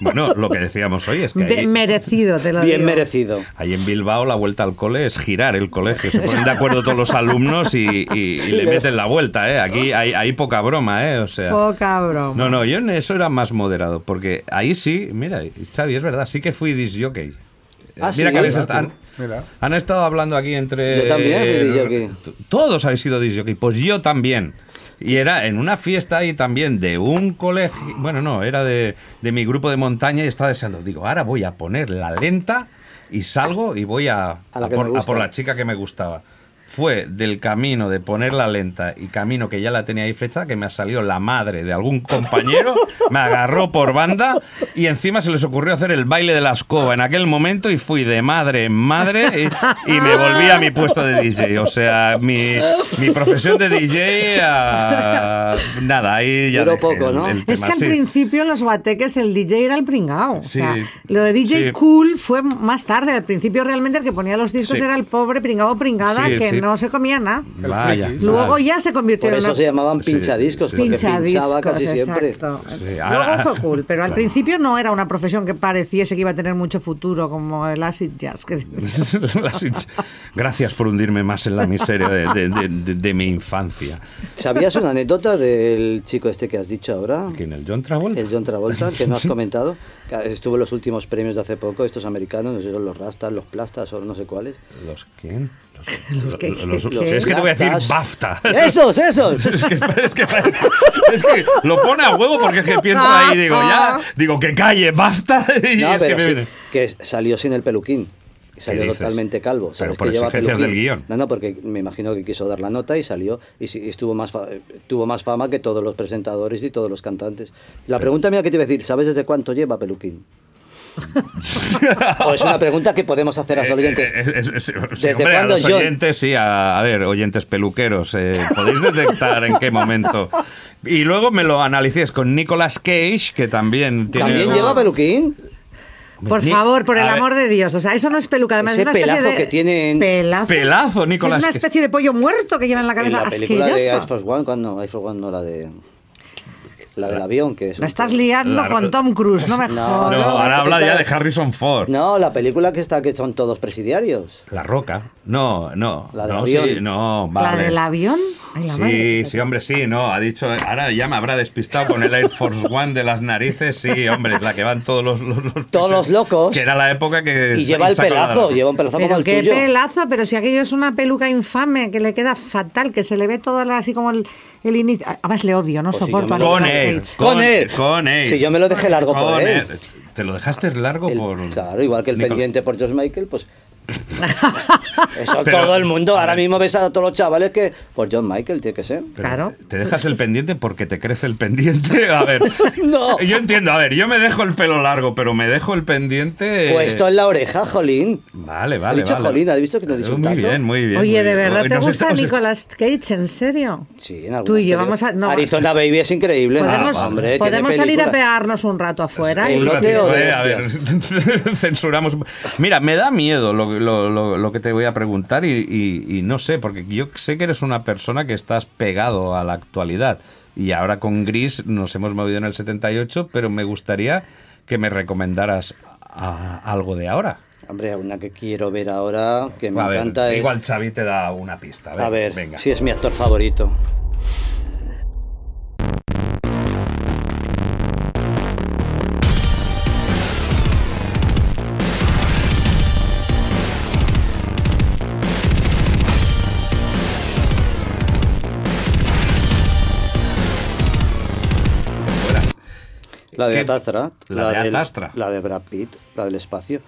Bueno, lo que decíamos hoy es que ahí, merecido, te lo Bien digo. merecido. ahí en Bilbao la vuelta al cole es girar el colegio. Se <laughs> ponen de acuerdo todos los alumnos y, y- y le meten la vuelta, ¿eh? Aquí hay, hay poca broma, ¿eh? O sea... Poca broma. No, no, yo en eso era más moderado, porque ahí sí, mira, Xavi, es verdad, sí que fui disjockey. Ah, mira sí, que habéis estado- tú. Mira. han estado hablando aquí entre... Yo también fui disjockey. Todos habéis sido disjockey, pues yo también. Y era en una fiesta ahí también de un colegio, bueno, no, era de, de mi grupo de montaña y estaba deseando, digo, ahora voy a poner la lenta y salgo y voy a, A la a que por, me a gusta. por la chica que me gustaba. Fue del camino de ponerla lenta y camino que ya la tenía ahí flecha que me ha salido la madre de algún compañero, <laughs> me agarró por banda y encima se les ocurrió hacer el baile de la escoba en aquel momento y fui de madre en madre y, y me volví a mi puesto de DJ. O sea, mi, mi profesión de DJ, ah, nada, ahí ya Duró dejé poco, el- ¿no? el Es que al sí. principio en los guateques el DJ era el pringao. Sí. O sea, lo de DJ Sí. cool fue más tarde. Al principio realmente el que ponía los discos Sí. era el pobre pringao pringada Sí, que sí. no se comía nada. Vaya. Luego ya se convirtió Por en eso una- se llamaban pinchadiscos, sí. porque Pinchadiscos, pinchaba casi siempre. exacto. Sí, ahora- Luego fue cool, pero al <laughs> principio no era una profesión que pareciese que iba a tener mucho futuro como el acid jazz. Que... <laughs> Gracias por hundirme más en la miseria de, de- de- de- de mi infancia. ¿Sabías una anécdota del chico este que has dicho ahora? ¿Quién, el John Travolta? El John Travolta, que no has <laughs> comentado, que estuvo en los últimos premios de hace poco, estos americanos, no sé si son los Rastas, los Plastas o no sé cuáles. ¿Los quién? Los, ¿Los qué? los- Los es que te voy a decir. BAFTA. ¡Esos, esos! <laughs> Es que, es, que, es que lo pone a huevo porque es que pienso ahí, digo, ya, digo, que calle, BAFTA, <laughs> y No, es que pero me sí, viene. que salió sin el peluquín. Salió totalmente calvo. Pero ¿Sabes por que lleva exigencias peluquín? del guion. No, no, porque me imagino que quiso dar la nota y salió y, estuvo más fa- tuvo más fama que todos los presentadores y todos los cantantes. La pregunta mía que te iba a decir, ¿sabes desde cuánto lleva peluquín? <laughs> o es una pregunta que podemos hacer a los oyentes. Eh, eh, eh, sí, ¿Desde hombre, a cuándo los John? oyentes, sí, a, a ver, oyentes peluqueros, eh, podéis detectar en qué momento. <laughs> Y luego me lo analicéis con Nicolas Cage, que también tiene... ¿También lleva peluquín? Por Ni- favor, por el a ver, amor de Dios. O sea, eso no es peluca. Además, Ese es una especie pelazo de... que tienen- Pelazo. Pelazo, Nicolas Es una especie de pollo muerto que lleva en la En cabeza. la película de. Air Force One, cuando Air Force One no la de la del avión, que es La estás liando La- con Tom Cruise, no me No, jodas. No, ahora esa- habla ya de Harrison Ford. No, la película que está que son todos presidiarios. La Roca. No, no. La del no, avión. sí, no, ¿La vale. del avión? Ay, la Sí, madre. sí, hombre, sí, no, ha dicho, ahora ya me habrá despistado con el Air Force One de las narices, sí, hombre, la que van todos los... los- los- Todos los locos. Que era la época que... Y lleva el la- pelazo, lleva un pelazo como Pero el qué tuyo. pelazo, pero si aquello es una peluca infame que le queda fatal, que se le ve todo así como el, el inicio. Además le odio, no Pues si soporto yo Con él. Con él. Si yo me lo dejé largo por Con él. Te lo dejaste largo El- por... claro, igual que el Nicol- pendiente por George Michael, pues. <laughs> Eso Pero- todo el mundo. Ahora mismo ves a todos los chavales que. Por John Michael tiene que ser. Pero Claro. Te dejas el pendiente porque te crece el pendiente. <laughs> A ver. <laughs> No. Yo entiendo, a ver, yo me dejo el pelo largo, pero me dejo el pendiente. Puesto en la oreja, Jolín. Vale, vale. He dicho vale. Jolín, ¿has visto que no he dicho Muy tanto? bien, muy bien. Oye, muy ¿de bien. verdad te nos gusta estamos- Nicolas Cage? ¿En serio? Sí, en Tú y yo vamos a. no, Arizona Baby es increíble. podemos Hombre, podemos salir a pegarnos un rato afuera. El y- lote o de Eh, a ver, censuramos. Mira, me da miedo lo, lo- lo- lo que te voy a preguntar y, y- y no sé, porque yo sé que eres una persona que estás pegado a la actualidad. Y ahora con Gris nos hemos movido en el 78, pero me gustaría que me recomendaras a- algo de ahora. Hombre, una que quiero ver ahora, que me a ver, encanta es. igual Xavi te da una pista. a ver, venga. si es mi actor favorito. La de. Atastra. La de Atastra. La de Brad Pitt, la del espacio.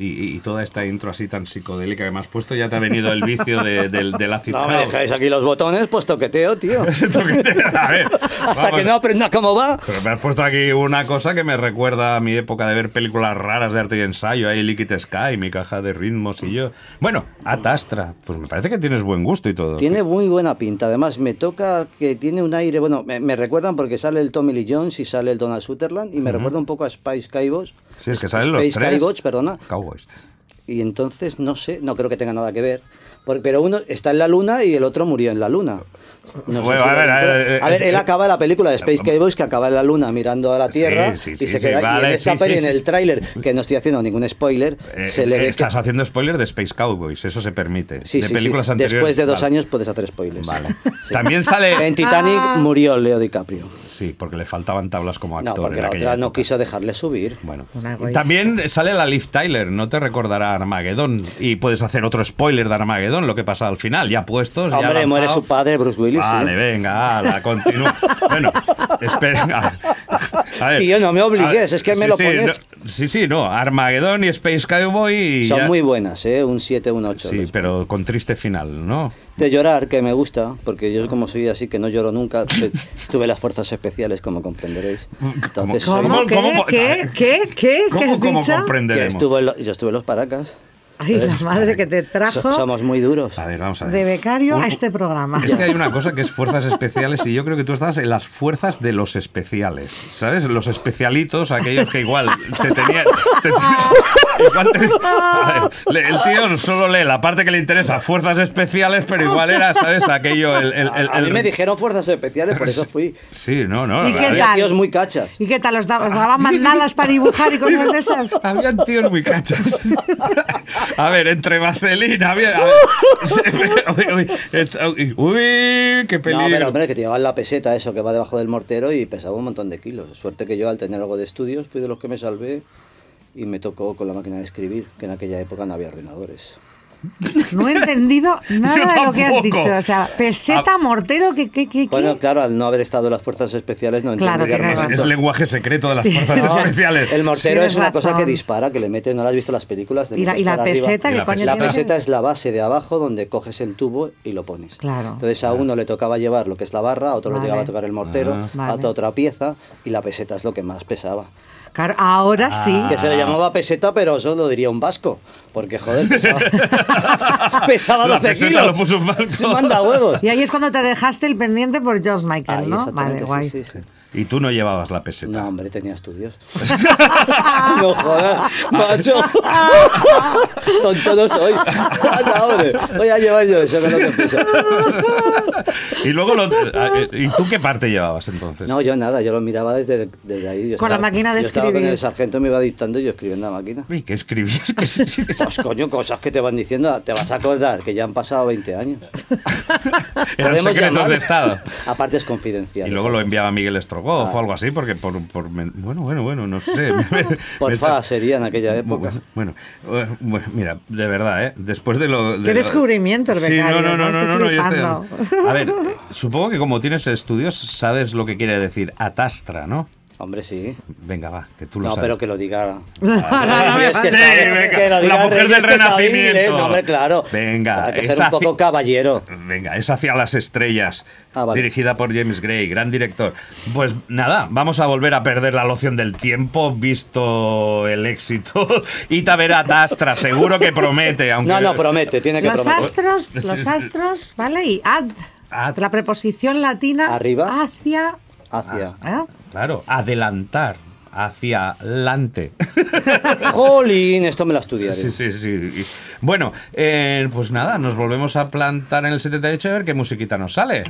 Y, y toda esta intro así tan psicodélica que me has puesto, ya te ha venido el vicio de- del, del acid No me dejáis aquí los botones, pues toqueteo, tío. <laughs> A ver, <laughs> Hasta vamos. que no aprenda cómo va. Pero me has puesto aquí una cosa que me recuerda a mi época de ver películas raras de arte y ensayo. Ahí Liquid Sky, mi caja de ritmos y yo. Bueno, Atastra. Pues me parece que tienes buen gusto y todo. Tiene muy buena pinta. Además, me toca que tiene un aire. Bueno, me, me recuerdan porque sale el Tommy Lee Jones y sale el Donald Sutherland. Y me recuerda un poco a Spice Cowboys. Sí, es que salen los Space tres. Cowboys, perdona. Y entonces, no sé, no creo que tenga nada que ver. Pero uno está en la luna y el otro murió en la luna. No sé Bueno, si a ver, a ver, recuerdo. eh, A ver, él eh, acaba la película de Space Cowboys que acaba en la luna mirando a la Tierra sí, y sí, se sí, queda. y vale, en esta sí, peli, sí, en el tráiler, que no estoy haciendo ningún spoiler, Eh, se le eh, ve que- estás haciendo spoiler de Space Cowboys, eso se permite. Sí, de sí, sí. películas anteriores. Después de dos vale. años puedes hacer spoilers. Vale. <laughs> Sí. También sale. En Titanic murió Leo DiCaprio. Sí, porque le faltaban tablas como No, actor. porque en la otra no quiso dejarle subir. Bueno, también sale la Liv Tyler, no te recordará Armageddon. Y puedes hacer otro spoiler de Armageddon, lo que pasa al final, ya puestos. ya Hombre, muere lanzado. su padre, Bruce Willis. sí. Vale, venga, la continúa. <laughs> bueno, espera. A ver, Tío, no me obligues, ver, es que me sí, lo sí, pones- no, sí, sí, no. Armageddon y Space Cowboy. y Son ya- muy buenas, ¿eh? Un 7, un 8. Sí, pero con triste final, ¿no? De llorar, que me gusta, porque yo como soy así, que no lloro nunca, tu- tuve las fuerzas especiales, como comprenderéis. Entonces, soy- ¿Cómo? ¿Cómo- ¿Qué? cómo- ¿Qué? ¿Qué? ¿Qué? ¿Qué ¿Cómo, has cómo dicho? comprenderemos? estuve lo- yo estuve en los Paracas. Ay, la madre que te trajo So- somos muy duros. A ver, vamos a ver. de becario Un- a este programa. Es que hay una cosa que es fuerzas especiales y yo creo que tú estabas en las fuerzas de los especiales, ¿sabes? Los especialitos, aquellos que igual te tenían... te- <laughs> igual te- a ver, le- el tío solo lee la parte que le interesa, fuerzas especiales, pero igual era, ¿sabes? Aquello... El, el- el- a mí el- me dijeron fuerzas especiales, por eso fui. Sí, no, no. ¿Y qué había- Había tal? tíos muy cachas. ¿Y qué tal? ¿Os, da- os daban mandalas para dibujar y <laughs> cosas de esas? Habían tíos muy cachas. <laughs> A ver, entre vaselina, había. a ver. Uy, uy, esto- uy, uy, qué No, peligro. pero hombre, que te llevaban la peseta, eso que va debajo del mortero y pesaba un montón de kilos. Suerte que yo, al tener algo de estudios, fui de los que me salvé y me tocó con la máquina de escribir, que en aquella época no había ordenadores. No he entendido <laughs> nada de lo que has dicho. O sea, peseta, Ah. mortero, ¿qué, qué, qué, qué? Bueno, claro, al no haber estado en las fuerzas especiales no Claro, entiendes de tienes armamento. Es lenguaje secreto de las fuerzas <laughs> No, especiales. El mortero Sí, es una tienes cosa que razón. dispara, que le metes, ¿no lo has visto en las películas? Le ¿Y la, y la peseta? Y ¿Qué la coño peseta. La peseta es la base de abajo donde coges el tubo y lo pones. Claro. Entonces a uno le tocaba llevar lo que es la barra, a otro Vale. le llegaba a tocar el mortero, Ah. a Vale. otra otra pieza y la peseta es lo que más pesaba. Claro, ahora sí. Ah. Que se le llamaba peseta, pero eso lo diría un vasco. Porque, joder, <laughs> pesaba, <laughs> pesaba La 12 peseta kilos. lo puso un vasco. Se manda huevos. Y ahí es cuando te dejaste el pendiente por George Michael, Ahí, ¿no? Vale, sí, guay. sí, sí. Y tú no llevabas la peseta. No, hombre, tenía estudios. <laughs> no jodas, macho. <laughs> Tonto no soy. Anda, hombre. Voy a llevar yo eso que no te pesa. Y luego, lo- eh, ¿y tú qué parte llevabas entonces? No, yo nada, yo lo miraba desde, desde ahí. Yo Con la máquina de yo estaba con escribir. el sargento, me iba dictando y yo escribiendo en la máquina. Uy, ¿Qué escribías? ¿Qué es- Pues coño, cosas que te van diciendo, te vas a acordar que ya han pasado 20 años. <laughs> Eran secretos llamar. de Estado. Aparte es confidencial. Y luego lo enviaba Miguel Estrogoff Ah. o algo así, porque por, por bueno, bueno, bueno, no sé. <laughs> Me- me- <laughs> Porfa, me está- sería en aquella época. Bueno, bueno, mira, de verdad, ¿eh? Después de lo... de Qué lo- descubrimiento el Sí, becario, no, no, no, ¿no? no, Estoy no, no, yo estoy- flipando. A ver, <laughs> supongo que como tienes estudios, sabes lo que quiere decir atastra, ¿no? Hombre, sí. Venga, va, que tú lo No, sabes. pero que lo diga. <laughs> <laughs> no, no, la mujer del. Renacimiento. No, hombre, claro. Venga, Hay que ser un poco caballero. Venga, es hacia las estrellas. Ah, vale. Dirigida por James Gray, gran director. Pues nada, vamos a volver a perder la loción del tiempo, visto el éxito. <laughs> Y Tavera Tastra, seguro que promete. Aunque... No, no, promete, tiene que Los prometer. astros, los astros, ¿vale? Y ad, Ad. la preposición latina Arriba. hacia... Hacia. ¿eh? Claro, adelantar hacia adelante. <laughs> Jolín, esto me lo estudiaré. Sí, sí, sí. Bueno, eh, pues nada, nos volvemos a plantar en el 78 a ver qué musiquita nos sale.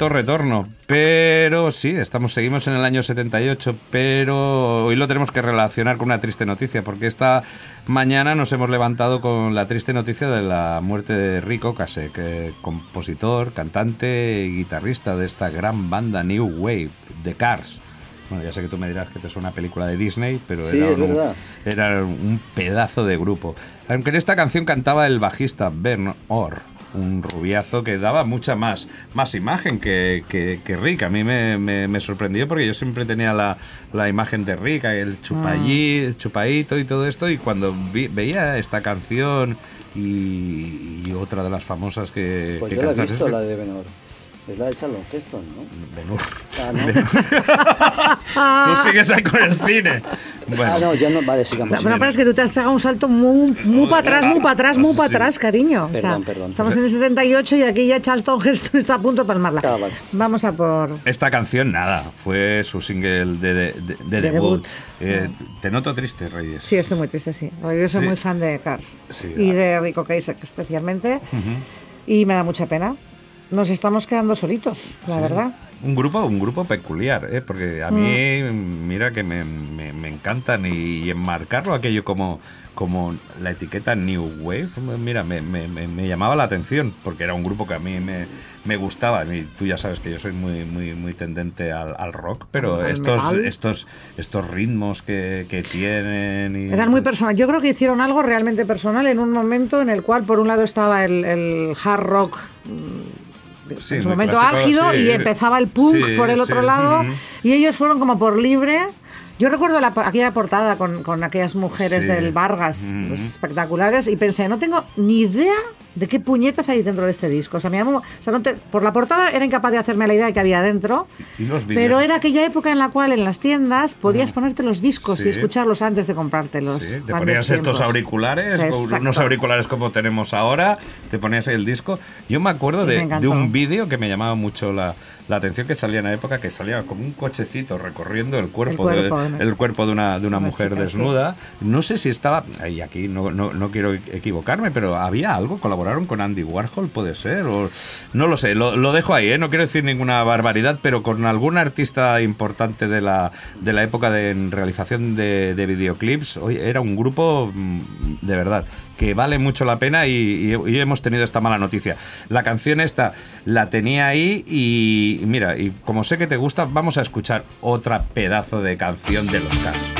Bonito retorno. Pero sí, estamos, seguimos en el año 78, pero hoy lo tenemos que relacionar con una triste noticia, porque esta mañana nos hemos levantado con la triste noticia de la muerte de Rico Kasek, compositor, cantante y guitarrista de esta gran banda New Wave, The Cars. Bueno, ya sé que tú me dirás que te es una película de Disney, pero Sí, era, un, era un pedazo de grupo. Aunque en esta canción cantaba el bajista Ben Orr, un rubiazo que daba mucha más, más imagen que, que, que Rick. A mí me, me- me sorprendió porque yo siempre tenía la, la imagen de Rick, el chupallí, el chupaíto y todo esto, y cuando vi- veía esta canción y, y otra de las famosas que... Pues que yo la he visto, es que- la de Benor. Es la <laughs> de Charlton Heston, ¿no? Ben Orr. Ah, ¿no? Tú sigues ahí con el cine. Bueno. Ah, no, ya no. Vale, sigamos. Bueno, pero es que tú te has pegado un salto muy, muy para atrás, muy para atrás, muy para atrás, cariño. O sea, Perdón, perdón. Estamos en el 78 y aquí ya Charleston Heston está a punto de palmarla. Ah, vale. Vamos a por... Esta canción, nada, fue su single de, de- de- de De debut. debut. Eh, te noto triste, Reyes. Sí, estoy muy triste, sí. Yo soy Sí. muy fan de Cars. Sí, y ah. de Rico Kasek especialmente. Y me da mucha pena. Nos estamos quedando solitos, la verdad. Un grupo, un grupo peculiar, ¿eh? porque a mí, mira que me, me- me encantan y, y enmarcarlo aquello como, como la etiqueta New Wave, mira, me, me- llamaba la atención, porque era un grupo que a mí me, me gustaba. Y tú ya sabes que yo soy muy, muy, muy tendente al, al rock, pero Al estos, metal. estos, estos ritmos que, que tienen... Y, Eran muy personal. Yo creo que hicieron algo realmente personal en un momento en el cual, por un lado, estaba el, el hard rock mm, Sí, en su momento álgido sí. y empezaba el punk por el otro lado y ellos fueron como por libre. Yo recuerdo la, aquella portada con, con aquellas mujeres Sí. del Vargas espectaculares y pensé, no tengo ni idea de qué puñetas hay dentro de este disco. O sea, me llamó- o sea, no te- por la portada era incapaz de hacerme la idea de que había dentro. Y los vídeos. Pero era aquella época en la cual en las tiendas podías ponerte los discos Sí. y escucharlos antes de comprártelos. Sí, te ponías estos auriculares, Sí, unos auriculares como tenemos ahora, te ponías el disco. Yo me acuerdo me de, de un vídeo que me llamaba mucho la, la atención que salía en la época, que salía como un cochecito recorriendo el cuerpo, El cuerpo, de, ¿no? el cuerpo de una, de una Una mujer chica, sí. desnuda. No sé si estaba, y aquí no, no, no quiero equivocarme, pero había algo, colaboraron con Andy Warhol, puede ser, o no lo sé, lo, lo dejo ahí, ¿eh? no quiero decir ninguna barbaridad, pero con algún artista importante de la, de la época de en realización de, de videoclips, oye, era un grupo mm, de verdad que vale mucho la pena y, hemos tenido esta mala noticia. La canción esta la tenía ahí y mira, y como sé que te gusta, vamos a escuchar otra pedazo de canción de los Cars.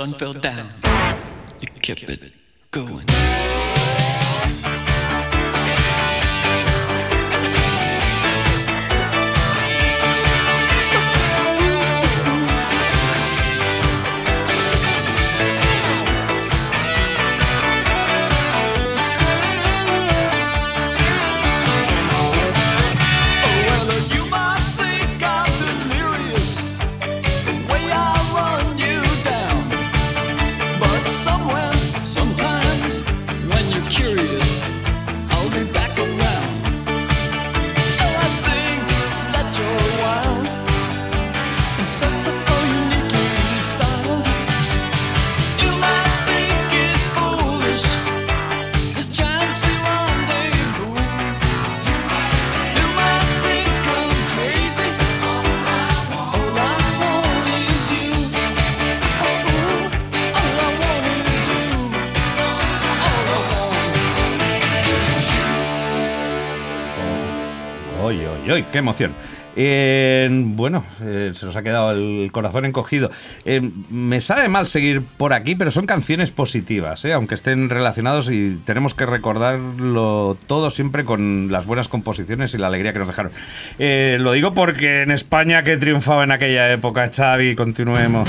Sun fell down. ¡Qué emoción! Eh, bueno, eh, se nos ha quedado el corazón encogido. Eh, me sabe mal seguir por aquí, pero son canciones positivas, aunque estén relacionados y tenemos que recordarlo todo siempre con las buenas composiciones y la alegría que nos dejaron. Lo digo porque en España que triunfaba en aquella época, Xavi, continuemos.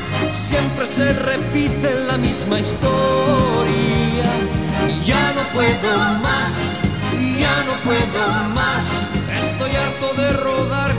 Siempre se repite la misma historia. Ya no puedo más, ya no puedo más. Estoy harto de rodar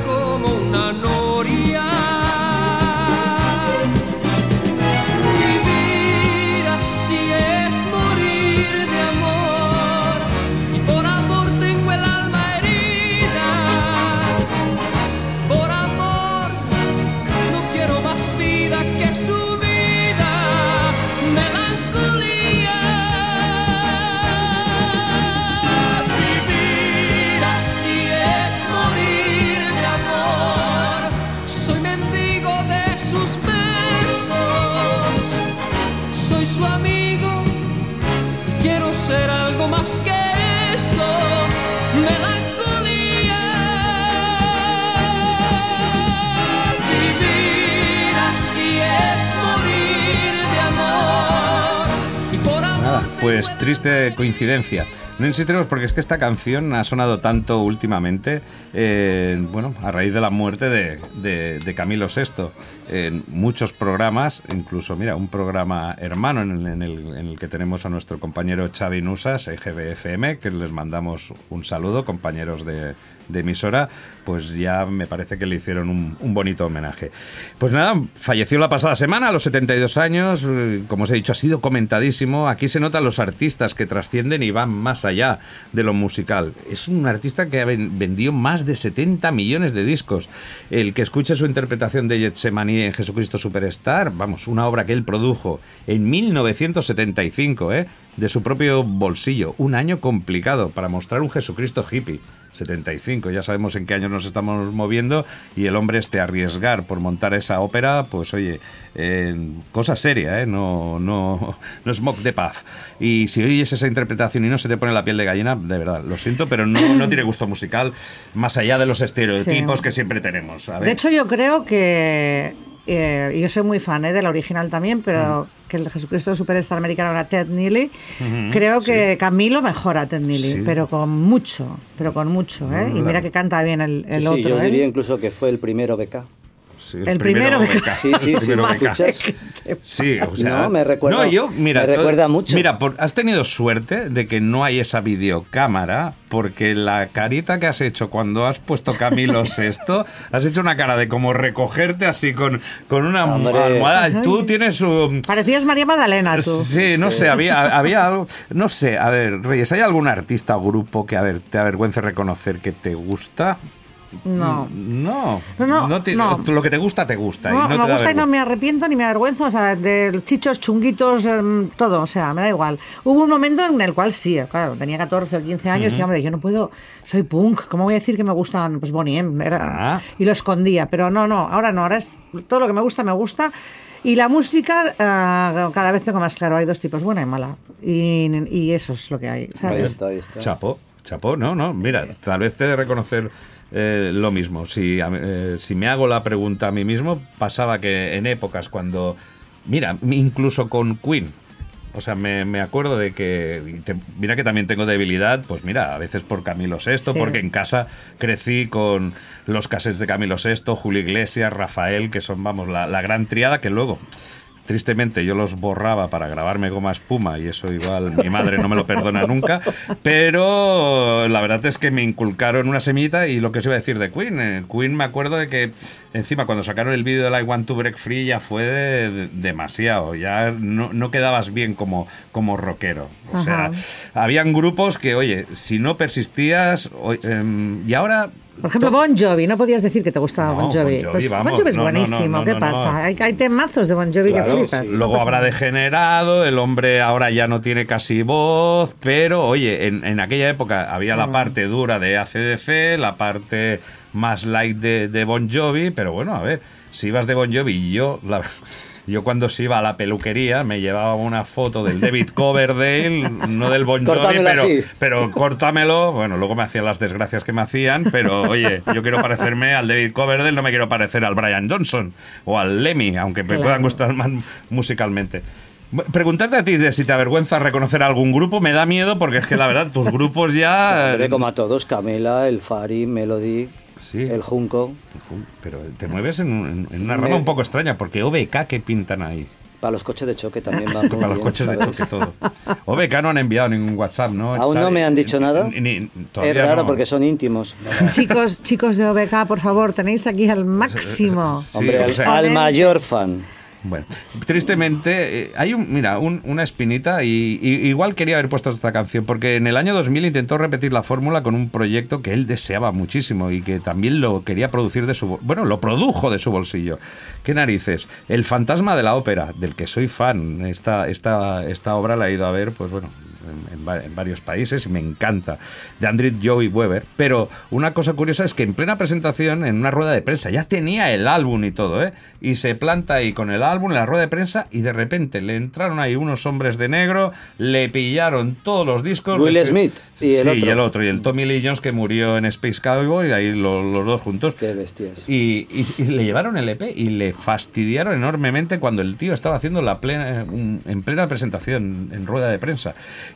triste coincidencia. No insistiremos porque es que esta canción ha sonado tanto últimamente, eh, bueno, a raíz de la muerte de, de- de Camilo VI. En muchos programas, incluso, mira, un programa hermano en el, en el- que tenemos a nuestro compañero Xavi Nusas, EGBFM, que les mandamos un saludo, compañeros de, de emisora, pues ya me parece que le hicieron un, bonito homenaje. Pues nada, falleció la pasada semana a los 72 años, eh, como os he dicho, ha sido comentadísimo. Aquí se notan los artistas que trascienden y van más allá de lo musical. Es un artista que ha ven- vendido más de 70 millones de discos. El que escuche su interpretación de Getsemaní en Jesucristo Superstar, vamos, una obra que él produjo en 1975, ¿eh? de su propio bolsillo. Un año complicado para mostrar un Jesucristo hippie. 75, ya sabemos en qué años nos estamos moviendo y el hombre este arriesgar por montar esa ópera, pues oye, eh, cosa seria, ¿eh? no, no, no es mock de paz. Y si oyes esa interpretación y no se te pone la piel de gallina, de verdad, lo siento, pero no, no tiene gusto musical más allá de los estereotipos Sí. que siempre tenemos. A ver. De hecho, yo creo que eh, y yo soy muy fan eh, de la original también, pero que el Jesucristo Superstar americano era Ted Neely. Creo que Camilo mejora a Ted Neely, Sí. pero con mucho, pero con mucho. ¿eh? y mira que canta bien el, el Sí, otro. yo ¿eh? diría incluso que fue el primero BK. El primero que- beca. <laughs> Sí, sí, sí, primero. <laughs> Sí, o <laughs> sea. No, me recuerda- No, yo, mira. me recuerda mucho. Mira, por- has tenido suerte de que no hay esa videocámara, porque la carita que has hecho cuando has puesto Camilo Sexto, has hecho una cara de como recogerte así con, con una Hombre. almohada. Tú tienes un. Parecías María Magdalena, tú. Sí, no sé, había, había algo. No sé, a ver, Reyes, ¿hay algún artista o grupo que, a ver, te avergüence reconocer que te gusta? No. No, No, no, te- no. Lo que te gusta, te gusta. y No, me te gusta y no me arrepiento ni me avergüenzo, o sea, de chichos, chunguitos, em, todo, o sea, me da igual. Hubo un momento en el cual sí, claro, tenía 14 o 15 años y decía, hombre, yo no puedo, soy punk, ¿cómo voy a decir que me gustan, pues Bonnie M? Era- Ah. Y lo escondía, pero no, no, ahora no, ahora es todo lo que me gusta, me gusta. Y la música, ah, cada vez tengo más claro, hay dos tipos, buena y mala. Y, y eso es lo que hay, Ahí ¿sabes? está, ahí está. Chapo, chapo, no, no, mira, tal vez te he de reconocer eh, lo mismo. Si, eh, si me hago la pregunta a mí mismo, pasaba que en épocas cuando, mira, incluso con Queen, o sea, me, me acuerdo de que, te- mira que también tengo debilidad, pues mira, a veces por Camilo VI, Sí. porque en casa crecí con los cassettes de Camilo VI, Julio Iglesias, Rafael, que son, vamos, la, la gran triada que luego... Tristemente yo los borraba para grabarme goma espuma y eso igual mi madre no me lo perdona nunca, pero la verdad es que me inculcaron una semillita y lo que os iba a decir de Queen, eh, Queen me acuerdo de que encima cuando sacaron el vídeo de I Want to Break Free ya fue de- de- demasiado, ya no, no quedabas bien como, como rockero. O sea, Ajá. habían grupos que, oye, si no persistías, o- em, y ahora... Por ejemplo, Bon Jovi, no podías decir que te gustaba No, Bon Jovi. Bon Jovi, Pues vamos, Bon Jovi es no, buenísimo, no, ¿qué pasa? Hay, hay temazos de Bon Jovi Claro, que flipas. sí. Luego habrá degenerado, el hombre ahora ya no tiene casi voz, pero oye, en, en aquella época había la parte dura de ACDC, la parte más light de, de Bon Jovi, pero bueno, a ver, si ibas de Bon Jovi yo, la- yo cuando se iba a la peluquería me llevaba una foto del David Coverdale, no del Bon Jovi, pero, así. pero córtamelo, bueno, luego me hacían las desgracias que me hacían, pero oye, yo quiero parecerme al David Coverdale, no me quiero parecer al Brian Johnson o al Lemmy, aunque me Claro. puedan gustar más musicalmente. Preguntarte a ti de si te avergüenza reconocer algún grupo me da miedo porque es que la verdad tus grupos ya... <laughs> Como a todos, Camela, el Fari, Melody, Sí. el Junco. Pero te mueves en, un- en una Me- rama un poco extraña porque OBK ¿qué pintan ahí? Para los coches de choque también <laughs> va muy Para los bien, coches de choque todo. OBK no han enviado ningún WhatsApp, ¿no? Aún no me han dicho nada. Ni- ni- Es todavía raro no. porque son íntimos. <laughs> Chicos, chicos de OBK, por favor, tenéis aquí al máximo. Sí, Hombre, o al, sea- al mayor fan. Bueno, tristemente, eh, hay un, mira, un- una espinita y, igual quería haber puesto esta canción porque en el año 2000 intentó repetir la fórmula con un proyecto que él deseaba muchísimo y que también lo quería producir de su, bueno, lo produjo de su bolsillo. ¿Qué narices? El fantasma de la ópera, del que soy fan. Esta, esta, esta obra la he ido a ver, pues bueno, en, en va- en varios países y me encanta, de Andrew Joey Weber. Pero una cosa curiosa es que en plena presentación, en una rueda de prensa, ya tenía el álbum y todo, ¿eh? Y se planta ahí con el álbum en la rueda de prensa y de repente le entraron ahí unos hombres de negro, le pillaron todos los discos. Will les- Smith y el sí, otro. y el otro, y el Tommy Lee Jones que murió en Space Cowboy, ahí lo- los dos juntos. Qué bestias. Y, y- y le llevaron el EP y le fastidiaron enormemente cuando el tío estaba haciendo la plena, en plena presentación en rueda de prensa.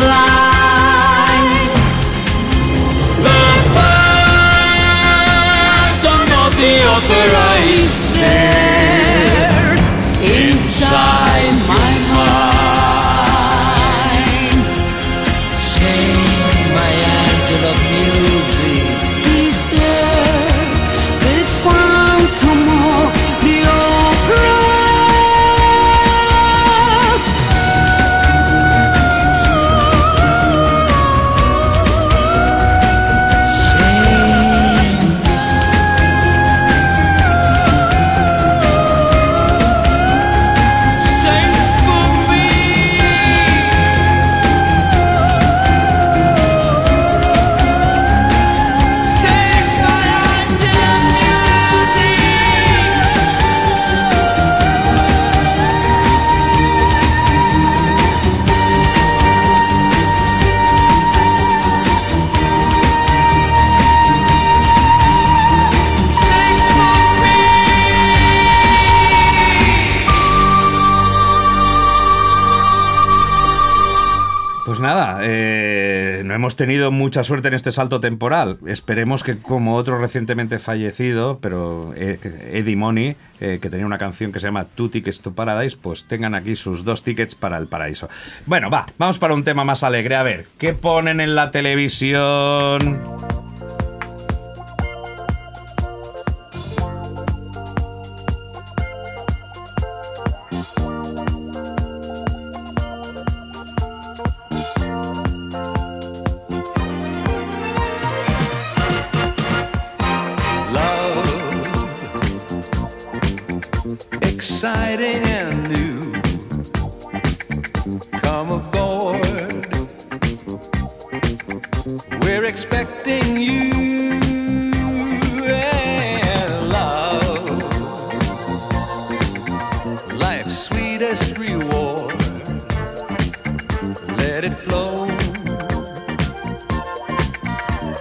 life. Tenido mucha suerte en este salto temporal. Esperemos que como otro recientemente fallecido, pero eh, Eddie Money, eh, que tenía una canción que se llama Two Tickets to Paradise, pues tengan aquí sus dos tickets para el paraíso. Bueno, va, vamos para un tema más alegre. A ver, ¿qué ponen en la televisión?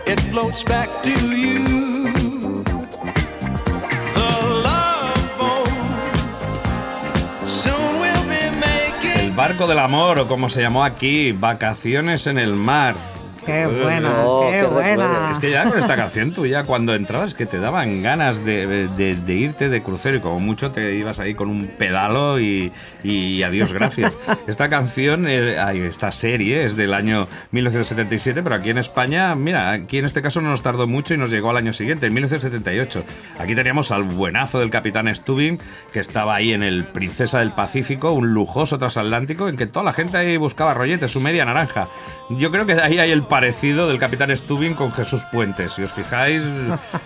It floats back to you. El barco del amor, o como se llamó aquí, vacaciones en el mar. Qué buena, Oh, qué qué buena. recuerdo. Es que ya con esta canción tú ya cuando entrabas que te daban ganas de, de- de irte de crucero y como mucho te ibas ahí con un pedalo y, y adiós gracias. <laughs> Esta canción, eh, esta serie es del año 1977, pero aquí en España, mira, aquí en este caso no nos tardó mucho y nos llegó al año siguiente, en 1978. Aquí teníamos al buenazo del capitán Stubing que estaba ahí en el Princesa del Pacífico, un lujoso transatlántico en que toda la gente ahí buscaba rolletes, su media naranja. Yo creo que ahí hay el parecido del capitán Stubing con Jesús Puentes. Si os fijáis,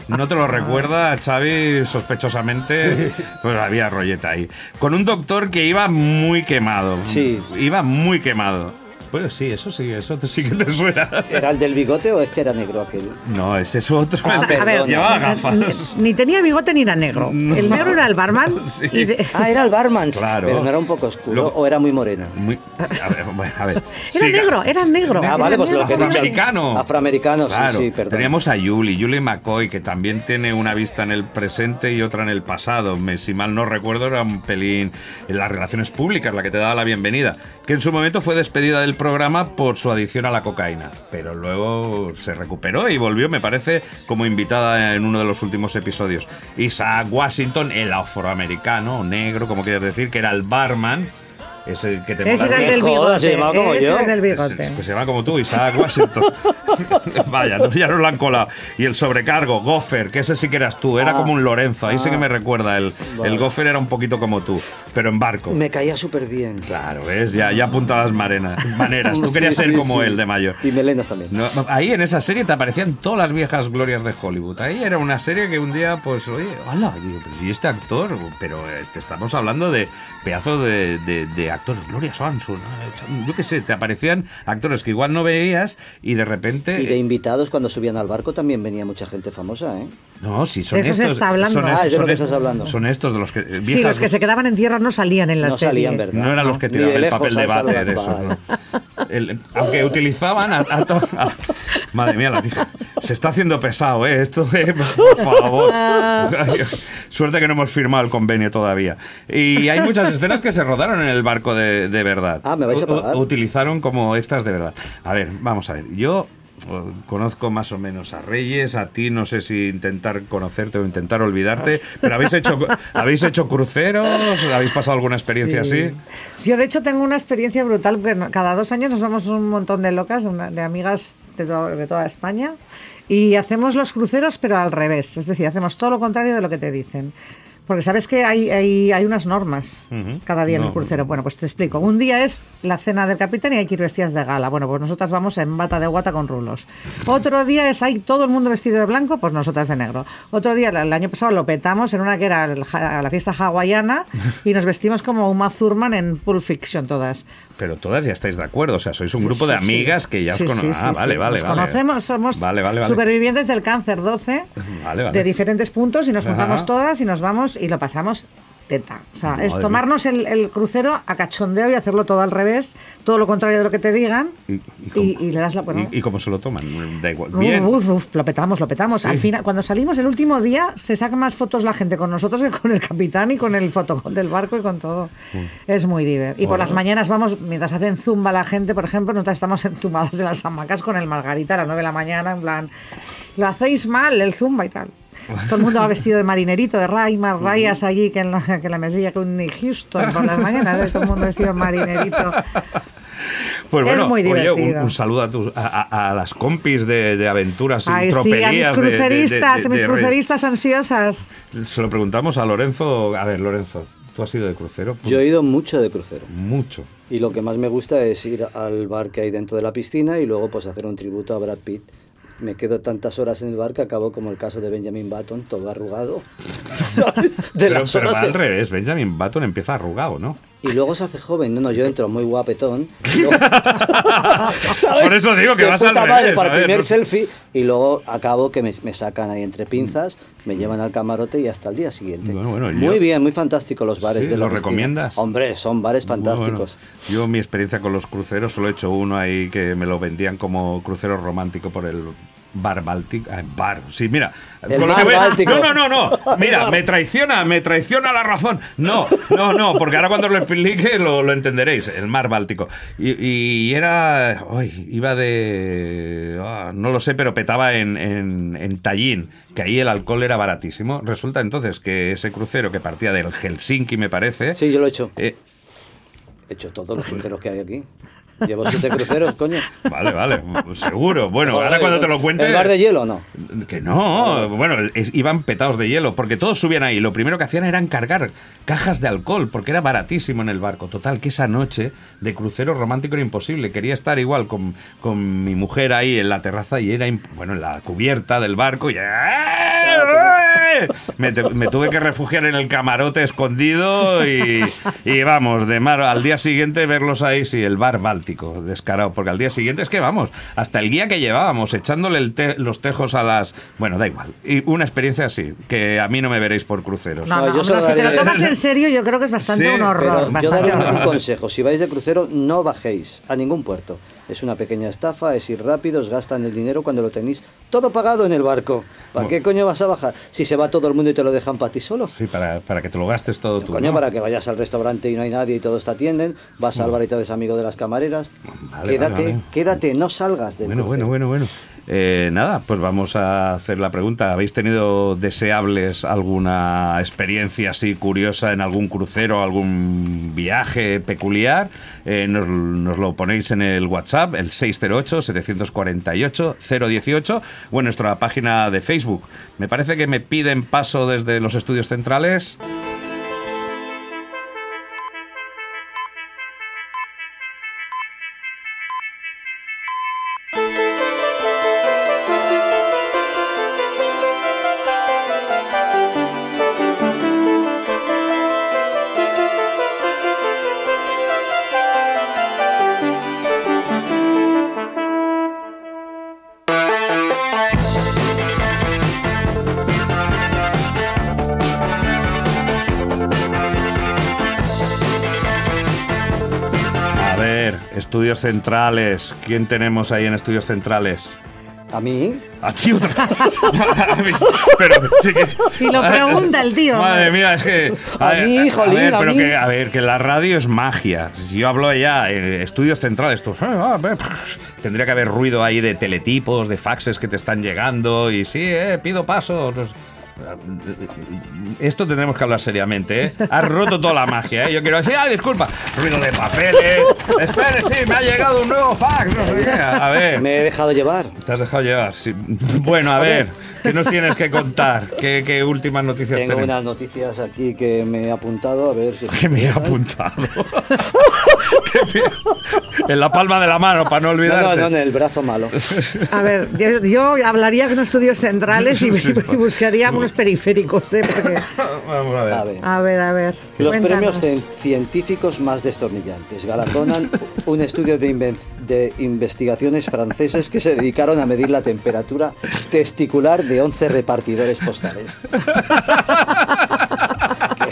no te lo recuerda Xavi sospechosamente, pues había rolleta ahí. Con un doctor que iba muy quemado. Sí. Iba muy quemado. Pues sí, eso sí, eso te- <laughs> sí que te suena. ¿Era el del bigote o es que era negro aquel? No, ese es otro. Ah, <laughs> a ver. Llevaba gafas. Ni, ni tenía bigote ni era negro. <laughs> El negro era el barman. Sí. y de- Ah, era el barman. Claro. Pero no era un poco oscuro Lo- o era muy moreno. Muy- a ver, bueno, a ver. era Siga. negro, era negro. Ah, era vale, pues lo negro. que he dicho. Afroamericano. Afroamericano, sí, Claro. sí, perdón. Teníamos a Julie, Julie McCoy, que también tiene una vista en el presente y otra en el pasado. Me- si mal no recuerdo, era un pelín en las relaciones públicas, la que te daba la bienvenida. Que en su momento fue despedida del programa por su adicción a la cocaína. Pero luego se recuperó y volvió, me parece, como invitada en uno de los últimos episodios. Isaac Washington, el afroamericano, negro, como quieras decir, que era el barman. Ese que te Ese mola- era el del bigote. se llamaba como ese yo. era el del que bigote. se, que se llama como tú, Isaac Washington. <laughs> Vaya, no, ya nos lo han colado. Y el sobrecargo, Goffer, que ese sí que eras tú, era Ah. como un Lorenzo, ahí sí que me recuerda. El, Vale. el Goffer era un poquito como tú, pero en barco. Me caía súper bien. Claro, ¿ves? Ya, ya apunta las marenas, maneras. Tú <laughs> Sí, querías ser sí, como sí. él, de mayor. Y melenas también. No, ahí en esa serie te aparecían todas las viejas glorias de Hollywood. Ahí era una serie que un día, pues, oye, hola, y, digo, pero ¿y este actor? Pero eh, te estamos hablando de pedazo de, de, de actores, Gloria Swanson, ¿no? yo qué sé, te aparecían actores que igual no veías y de repente... Y de invitados, cuando subían al barco, también venía mucha gente famosa, ¿eh? no, sí, son De eso se está hablando. Son, Ah, estos- es de lo que estás hablando. Son estos de los que... eh, Sí, los que se quedaban en tierra no salían en la No serie. salían, ¿verdad? No eran los que tiraban el papel de váter, esos. ¿no? El- aunque utilizaban a, a to- a- Madre mía, la. Se está haciendo pesado, ¿eh? Esto, eh, por favor. <laughs> Suerte que no hemos firmado el convenio todavía. Y hay muchas escenas que se rodaron en el barco de, de verdad. Ah, ¿me vais a U- u- pagar? Utilizaron como extras de verdad. A ver, vamos a ver. Yo eh, conozco más o menos a Reyes, a ti no sé si intentar conocerte o intentar olvidarte, <laughs> pero habéis hecho habéis hecho cruceros, habéis pasado alguna experiencia Sí. así. Yo, de hecho, tengo una experiencia brutal, porque cada dos años nos vamos un montón de locas, una- de amigas de, to- de toda España, y hacemos los cruceros, pero al revés. Es decir, hacemos todo lo contrario de lo que te dicen. Porque sabes que hay, hay, hay unas normas cada día en el crucero. Bueno, pues te explico. Un día es la cena del capitán y hay que ir vestidas de gala. Bueno, pues nosotras vamos en bata de guata con rulos. Otro día es hay todo el mundo vestido de blanco, pues nosotras de negro. Otro día, el año pasado lo petamos en una que era la fiesta hawaiana y nos vestimos como Uma Thurman en Pulp Fiction todas. Pero todas ya estáis de acuerdo, o sea, sois un grupo de Sí, sí. amigas que ya os sí, ah, vale, vale, Nos vale. conocemos, somos Vale, vale, vale. supervivientes del cáncer 12 Vale, vale. de diferentes puntos y nos juntamos Ajá. todas y nos vamos y lo pasamos teta. O sea, es tomarnos el, el crucero a cachondeo y hacerlo todo al revés, todo lo contrario de lo que te digan ¿Y, y, cómo- y le das la... Bueno, y- cómo se lo toman? Da igual. Bien. uf, uf, lo petamos, lo petamos. Sí. Al final, cuando salimos el último día, se saca más fotos la gente con nosotros que con el capitán y con el fotocol del barco y con todo. Es muy divertido. Y por las mañanas vamos, mientras hacen zumba la gente, por ejemplo, nosotros estamos <laughs> entumadas en las hamacas con el margarita a las 9 de la mañana, en plan, lo hacéis mal, el zumba y tal. Todo el mundo va vestido de marinerito, de ray, más rayas allí que en la, que en la mesilla con Whitney Houston por las mañanas, ¿eh? todo el mundo vestido de marinerito. Pues Es bueno, muy oye, un, divertido. un saludo a, tus, a, a- a las compis de, de aventuras y Ay, sí, a mis de- de- de- cruceristas, de- a mis de- cruceristas ansiosas. Se lo preguntamos a Lorenzo. A ver, Lorenzo, ¿tú has ido de crucero? Yo he ido mucho de crucero. Mucho. Y lo que más me gusta es ir al bar que hay dentro de la piscina y luego pues hacer un tributo a Brad Pitt. Me quedo tantas horas en el bar que acabo como el caso de Benjamin Button, todo arrugado. <laughs> ¿Sabes? De Pero, las pero horas va al que- revés, Benjamin Button empieza arrugado, ¿no? Y luego se hace joven. No, no, yo entro muy guapetón. <laughs> luego- <laughs> ¿sabes? Por eso digo que De vas al revés, para a el primer no- selfie y luego acabo que me, me sacan ahí entre pinzas, me llevan al camarote y hasta el día siguiente. Bueno, bueno, muy yo- bien, muy fantástico los bares Sí, de la ¿lo piscina. recomiendas? Hombre, son bares fantásticos. bueno. Yo mi experiencia con los cruceros solo he hecho uno ahí que me lo vendían como crucero romántico por el bar Báltico. ah, bar, sí, mira. El con lo que. No, no, no, no. Mira, me traiciona, me traiciona la razón. No, no, no, porque ahora cuando lo explique lo, lo entenderéis. El mar Báltico. Y, y era. Uy, iba de. ah, no lo sé, pero petaba en, en, en Tallinn, que ahí el alcohol era baratísimo. Resulta entonces que ese crucero que partía del Helsinki, me parece. Sí, yo lo he hecho. eh, He hecho todos los cruceros que hay aquí. Llevo siete cruceros, coño. Vale, vale, seguro. Bueno, ahora cuando te lo cuente. ¿El bar de hielo no? Que no, bueno, es- iban petados de hielo, porque todos subían ahí. Lo primero que hacían era cargar cajas de alcohol, porque era baratísimo en el barco. Total, que esa noche de crucero romántico era imposible. Quería estar igual con, con mi mujer ahí en la terraza y era, bueno, en la cubierta del barco y... ¡Eh! Me, te- me tuve que refugiar en el camarote escondido y, y vamos, de mar al día siguiente verlos ahí, sí, el bar descarado, porque al día siguiente es que vamos, hasta el guía que llevábamos, echándole el te- los tejos a las... Bueno, da igual. Y una experiencia así, que a mí no me veréis por cruceros. No, No, no, yo solo si te lo tomas en serio, yo creo que es bastante Sí, un horror. Yo un, horror. un consejo. Si vais de crucero, no bajéis a ningún puerto. Es una pequeña estafa, es ir rápido, os gastan el dinero cuando lo tenéis todo pagado en el barco. ¿Para qué coño vas a bajar? Si se va todo el mundo y te lo dejan para ti solo. Sí, para, para que te lo gastes todo tú. Coño, ¿no? para que vayas al restaurante y no hay nadie y todos te atienden, vas al bar y te amigo de las camareras. Vale, quédate, vale, vale. quédate, no salgas del Bueno, bueno, crucero. bueno, bueno. Eh, nada, pues vamos a hacer la pregunta. ¿Habéis tenido deseables alguna experiencia así curiosa en algún crucero, algún viaje peculiar? Eh, nos, nos lo ponéis en el WhatsApp, el 608-748-018 o en nuestra página de Facebook. Me parece que me piden paso desde los estudios centrales. Centrales. ¿Quién tenemos ahí en estudios centrales? A mí, A ti otra. <laughs> A mí, pero sí que. Y lo pregunta el tío. Madre mía, es que. A mí, jolín, ver, a pero mí. que, a ver, que la radio es magia. Si Yo hablo ya en estudios centrales. Tú, ah, ah, pff, tendría que haber ruido ahí de teletipos, de faxes que te están llegando. Y sí, eh, pido paso. Esto tendremos que hablar seriamente, ¿eh? Has roto toda la magia, ¿eh? Yo quiero decir, ah, disculpa, ruido de papeles. Espere, sí, me ha llegado un nuevo fax. No sé qué. A ver. me he dejado llevar. Te has dejado llevar, sí. Bueno, a ver, ¿qué nos tienes que contar? ¿Qué, qué últimas noticias Tengo tenemos? unas noticias aquí que me he apuntado, a ver si Que me he apuntado. <laughs> En la palma de la mano, para no No, olvidarte. no, no, en el brazo malo. A ver, yo, yo hablaría con estudios centrales y, y buscaría unos periféricos, ¿eh? Porque- <laughs> Vamos a ver. A ver. a ver, a ver. Los cuéntanos. premios cien- científicos más destornillantes galardonan un estudio de, inven- de investigaciones franceses que se dedicaron a medir la temperatura testicular de 11 repartidores postales. <laughs>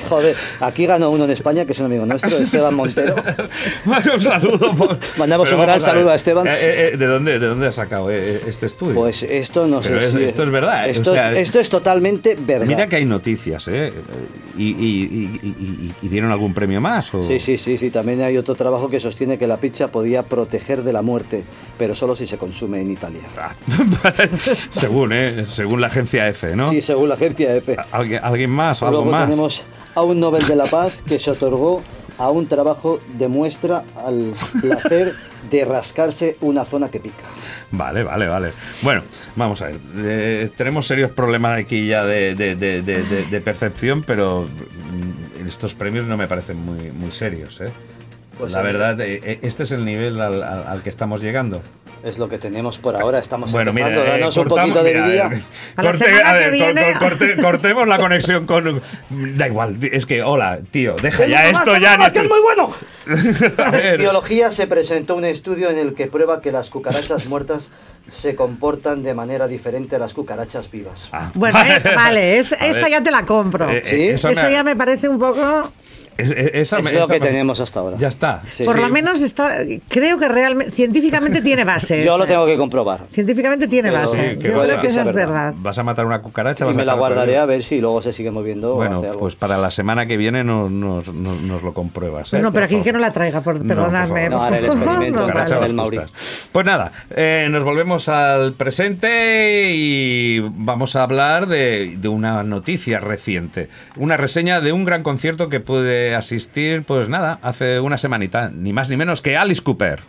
Joder, aquí ganó uno en España, que es un amigo nuestro, <laughs> Esteban Montero. <laughs> Bueno, un saludo. por- Mandamos Pero un gran saludo a Esteban. Eh, eh, eh, ¿de, dónde, ¿De dónde has sacado este estudio? Pues esto no sé es- si- esto es verdad, Esto, o sea, es, esto es totalmente verdad. Mira que hay noticias, ¿eh? ¿Y, y- y- y- y- y dieron algún premio más? O? Sí, sí, sí, sí. También hay otro trabajo que sostiene que la pizza podía proteger de la muerte, pero solo si se consume en Italia. <laughs> Según, ¿eh? Según la agencia F, ¿no? Sí, según la agencia EFE. ¿Alguien, alguien más o algo más? tenemos a un Nobel de la Paz que se otorgó a un trabajo de muestra al placer de rascarse una zona que pica. Vale, vale, vale. Bueno, vamos a ver. Eh, tenemos serios problemas aquí ya de, de- de- de- de- de percepción, pero mm, estos premios no me parecen muy, muy serios, ¿eh? Pues la sí. verdad, eh, eh, este es el nivel al, al- al que estamos llegando. Es lo que tenemos por ahora. Estamos Bueno, mira, empezando. eh, Danos un poquito de mira, eh, A la corte- semana a que ver, cor- viene- cor- corte- cortemos la conexión con. Da igual, es que, hola, tío, deja ¡Que ya esto ya. no, ni que es esto- muy bueno! <laughs> A En biología se presentó un estudio en el que prueba que las cucarachas muertas se comportan de manera diferente a las cucarachas vivas. Ah, Bueno, eh, <laughs> vale, es- esa ver. ya te la compro. Eh, eh, ¿Sí? Eso me- ya me parece un poco... es- es- esa es lo esa que me- tenemos hasta ahora. Ya está. Sí. Por Sí. lo menos está, creo que realmente, científicamente tiene base. <laughs> Yo lo tengo que comprobar. Científicamente tiene Pero- base. Sí, Yo creo que esa es verdad. verdad. Vas a matar una cucaracha, Y vas a me la guardaré a ver si luego se sigue moviendo o Bueno, hace algo. pues para la semana que viene nos, nos- nos- nos lo compruebas. ¿eh? Bueno, pero aquí que no la traiga, por, No, por perdonadme. No, haré el <laughs> experimento, No, Vale. Pues nada, eh, nos volvemos al presente y vamos a hablar de, de una noticia reciente. Una reseña de un gran concierto que pude asistir, pues nada, hace una semanita, ni más ni menos que Alice Cooper.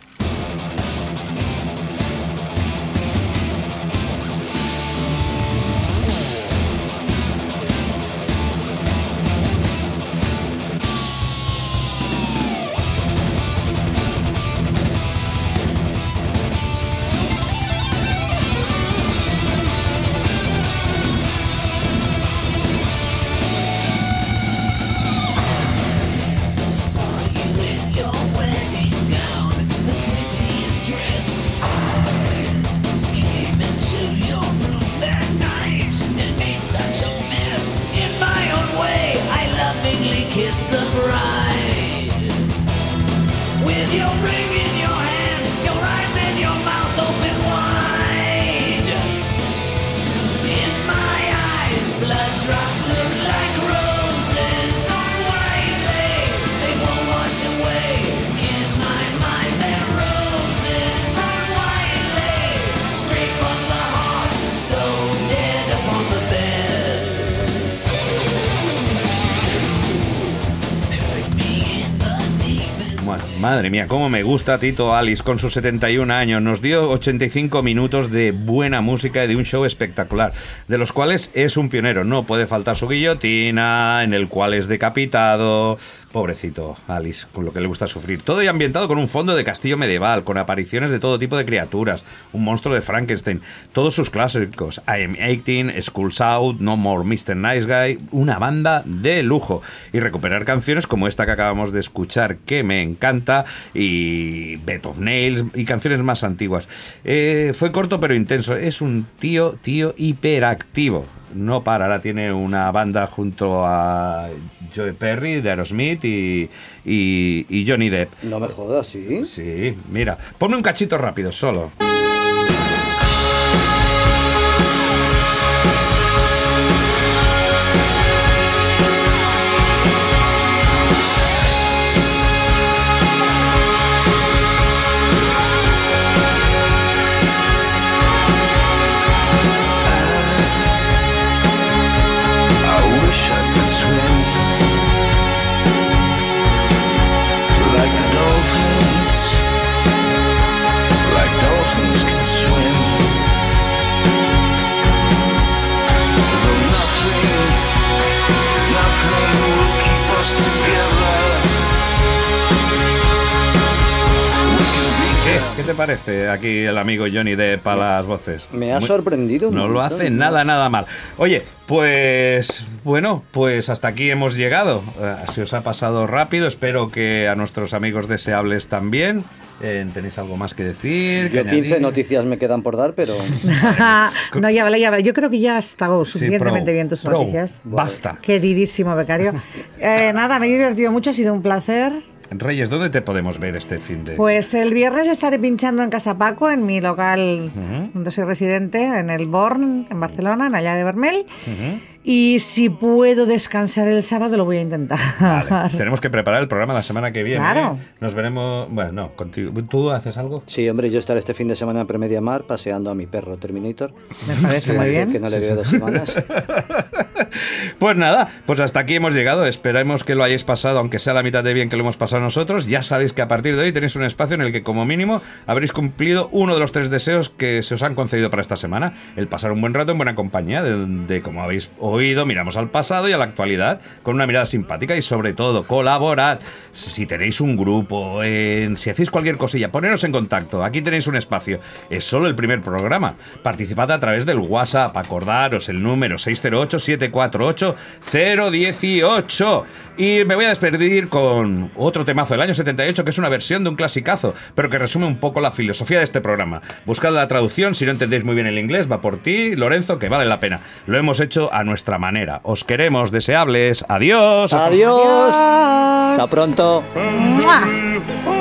Madre mía, cómo me gusta Tito Alice con sus 71 años. Nos dio 85 minutos de buena música y de un show espectacular, de los cuales es un pionero. No puede faltar su guillotina, en el cual es decapitado. Pobrecito Alice, con lo que le gusta sufrir. Todo y ambientado con un fondo de castillo medieval, con apariciones de todo tipo de criaturas, un monstruo de Frankenstein, todos sus clásicos, I Am 18, School's Out, No More Mr. Nice Guy, una banda de lujo. Y recuperar canciones como esta que acabamos de escuchar, que me encanta, y Bed of Nails, y canciones más antiguas. Eh, fue corto pero intenso. Es un tío, tío hiperactivo no para. Ahora tiene una banda junto a Joe Perry de Aerosmith y, y, y Johnny Depp. No me jodas, ¿sí? Sí, mira, ponme un cachito rápido, solo. ¿Qué? ¿Qué te parece aquí el amigo Johnny Depp a las voces? Me ha Muy- sorprendido un No lo hace ¿no? nada, nada mal. Oye, pues bueno, pues hasta aquí hemos llegado. Eh, Se os ha pasado rápido. Espero que a nuestros amigos deseables también. Eh, ¿Tenéis algo más que decir? que Yo 15 añadir? noticias me quedan por dar, pero <laughs> no, ya vale, ya vale. Yo creo que ya has estado Sí, suficientemente pro, bien tus pro, noticias. Basta. Queridísimo becario. <laughs> Eh, nada, me he divertido mucho, ha sido un placer. Reyes, ¿dónde te podemos ver este fin de...? Pues el viernes estaré pinchando en Casa Paco, en mi local donde soy residente, en el Born, en Barcelona, en allá de Bermel. Y si puedo descansar el sábado, lo voy a intentar. Vale, <laughs> tenemos que preparar el programa la semana que viene. Claro. ¿eh? Nos veremos. Bueno, no, contigo. ¿Tú haces algo? sí, hombre, yo estaré este fin de semana en Premedia Mar paseando a mi perro Terminator. Me parece muy Que- bien. Que no le veo dos semanas. <laughs> Pues nada, pues hasta aquí hemos llegado. Esperemos que lo hayáis pasado, aunque sea la mitad de bien que lo hemos pasado nosotros. Ya sabéis que a partir de hoy tenéis un espacio en el que, como mínimo, habréis cumplido uno de los tres deseos que se os han concedido para esta semana: el pasar un buen rato en buena compañía, de, de, como habéis oído, miramos al pasado y a la actualidad con una mirada simpática y, sobre todo, colaborad. Si tenéis un grupo, si hacéis cualquier cosilla, poneros en contacto. Aquí tenéis un espacio. Es solo el primer programa. Participad a través del WhatsApp. Acordaros el número 608-748-018. Y me voy a despedir con otro temazo del año 78, que es una versión de un clasicazo, pero que resume un poco la filosofía de este programa. Buscad la traducción, si no entendéis muy bien el inglés, va por ti, Lorenzo, que vale la pena. Lo hemos hecho a nuestra manera. Os queremos, deseables. Adiós. ¡Adiós! Hasta pronto. ¡Mua!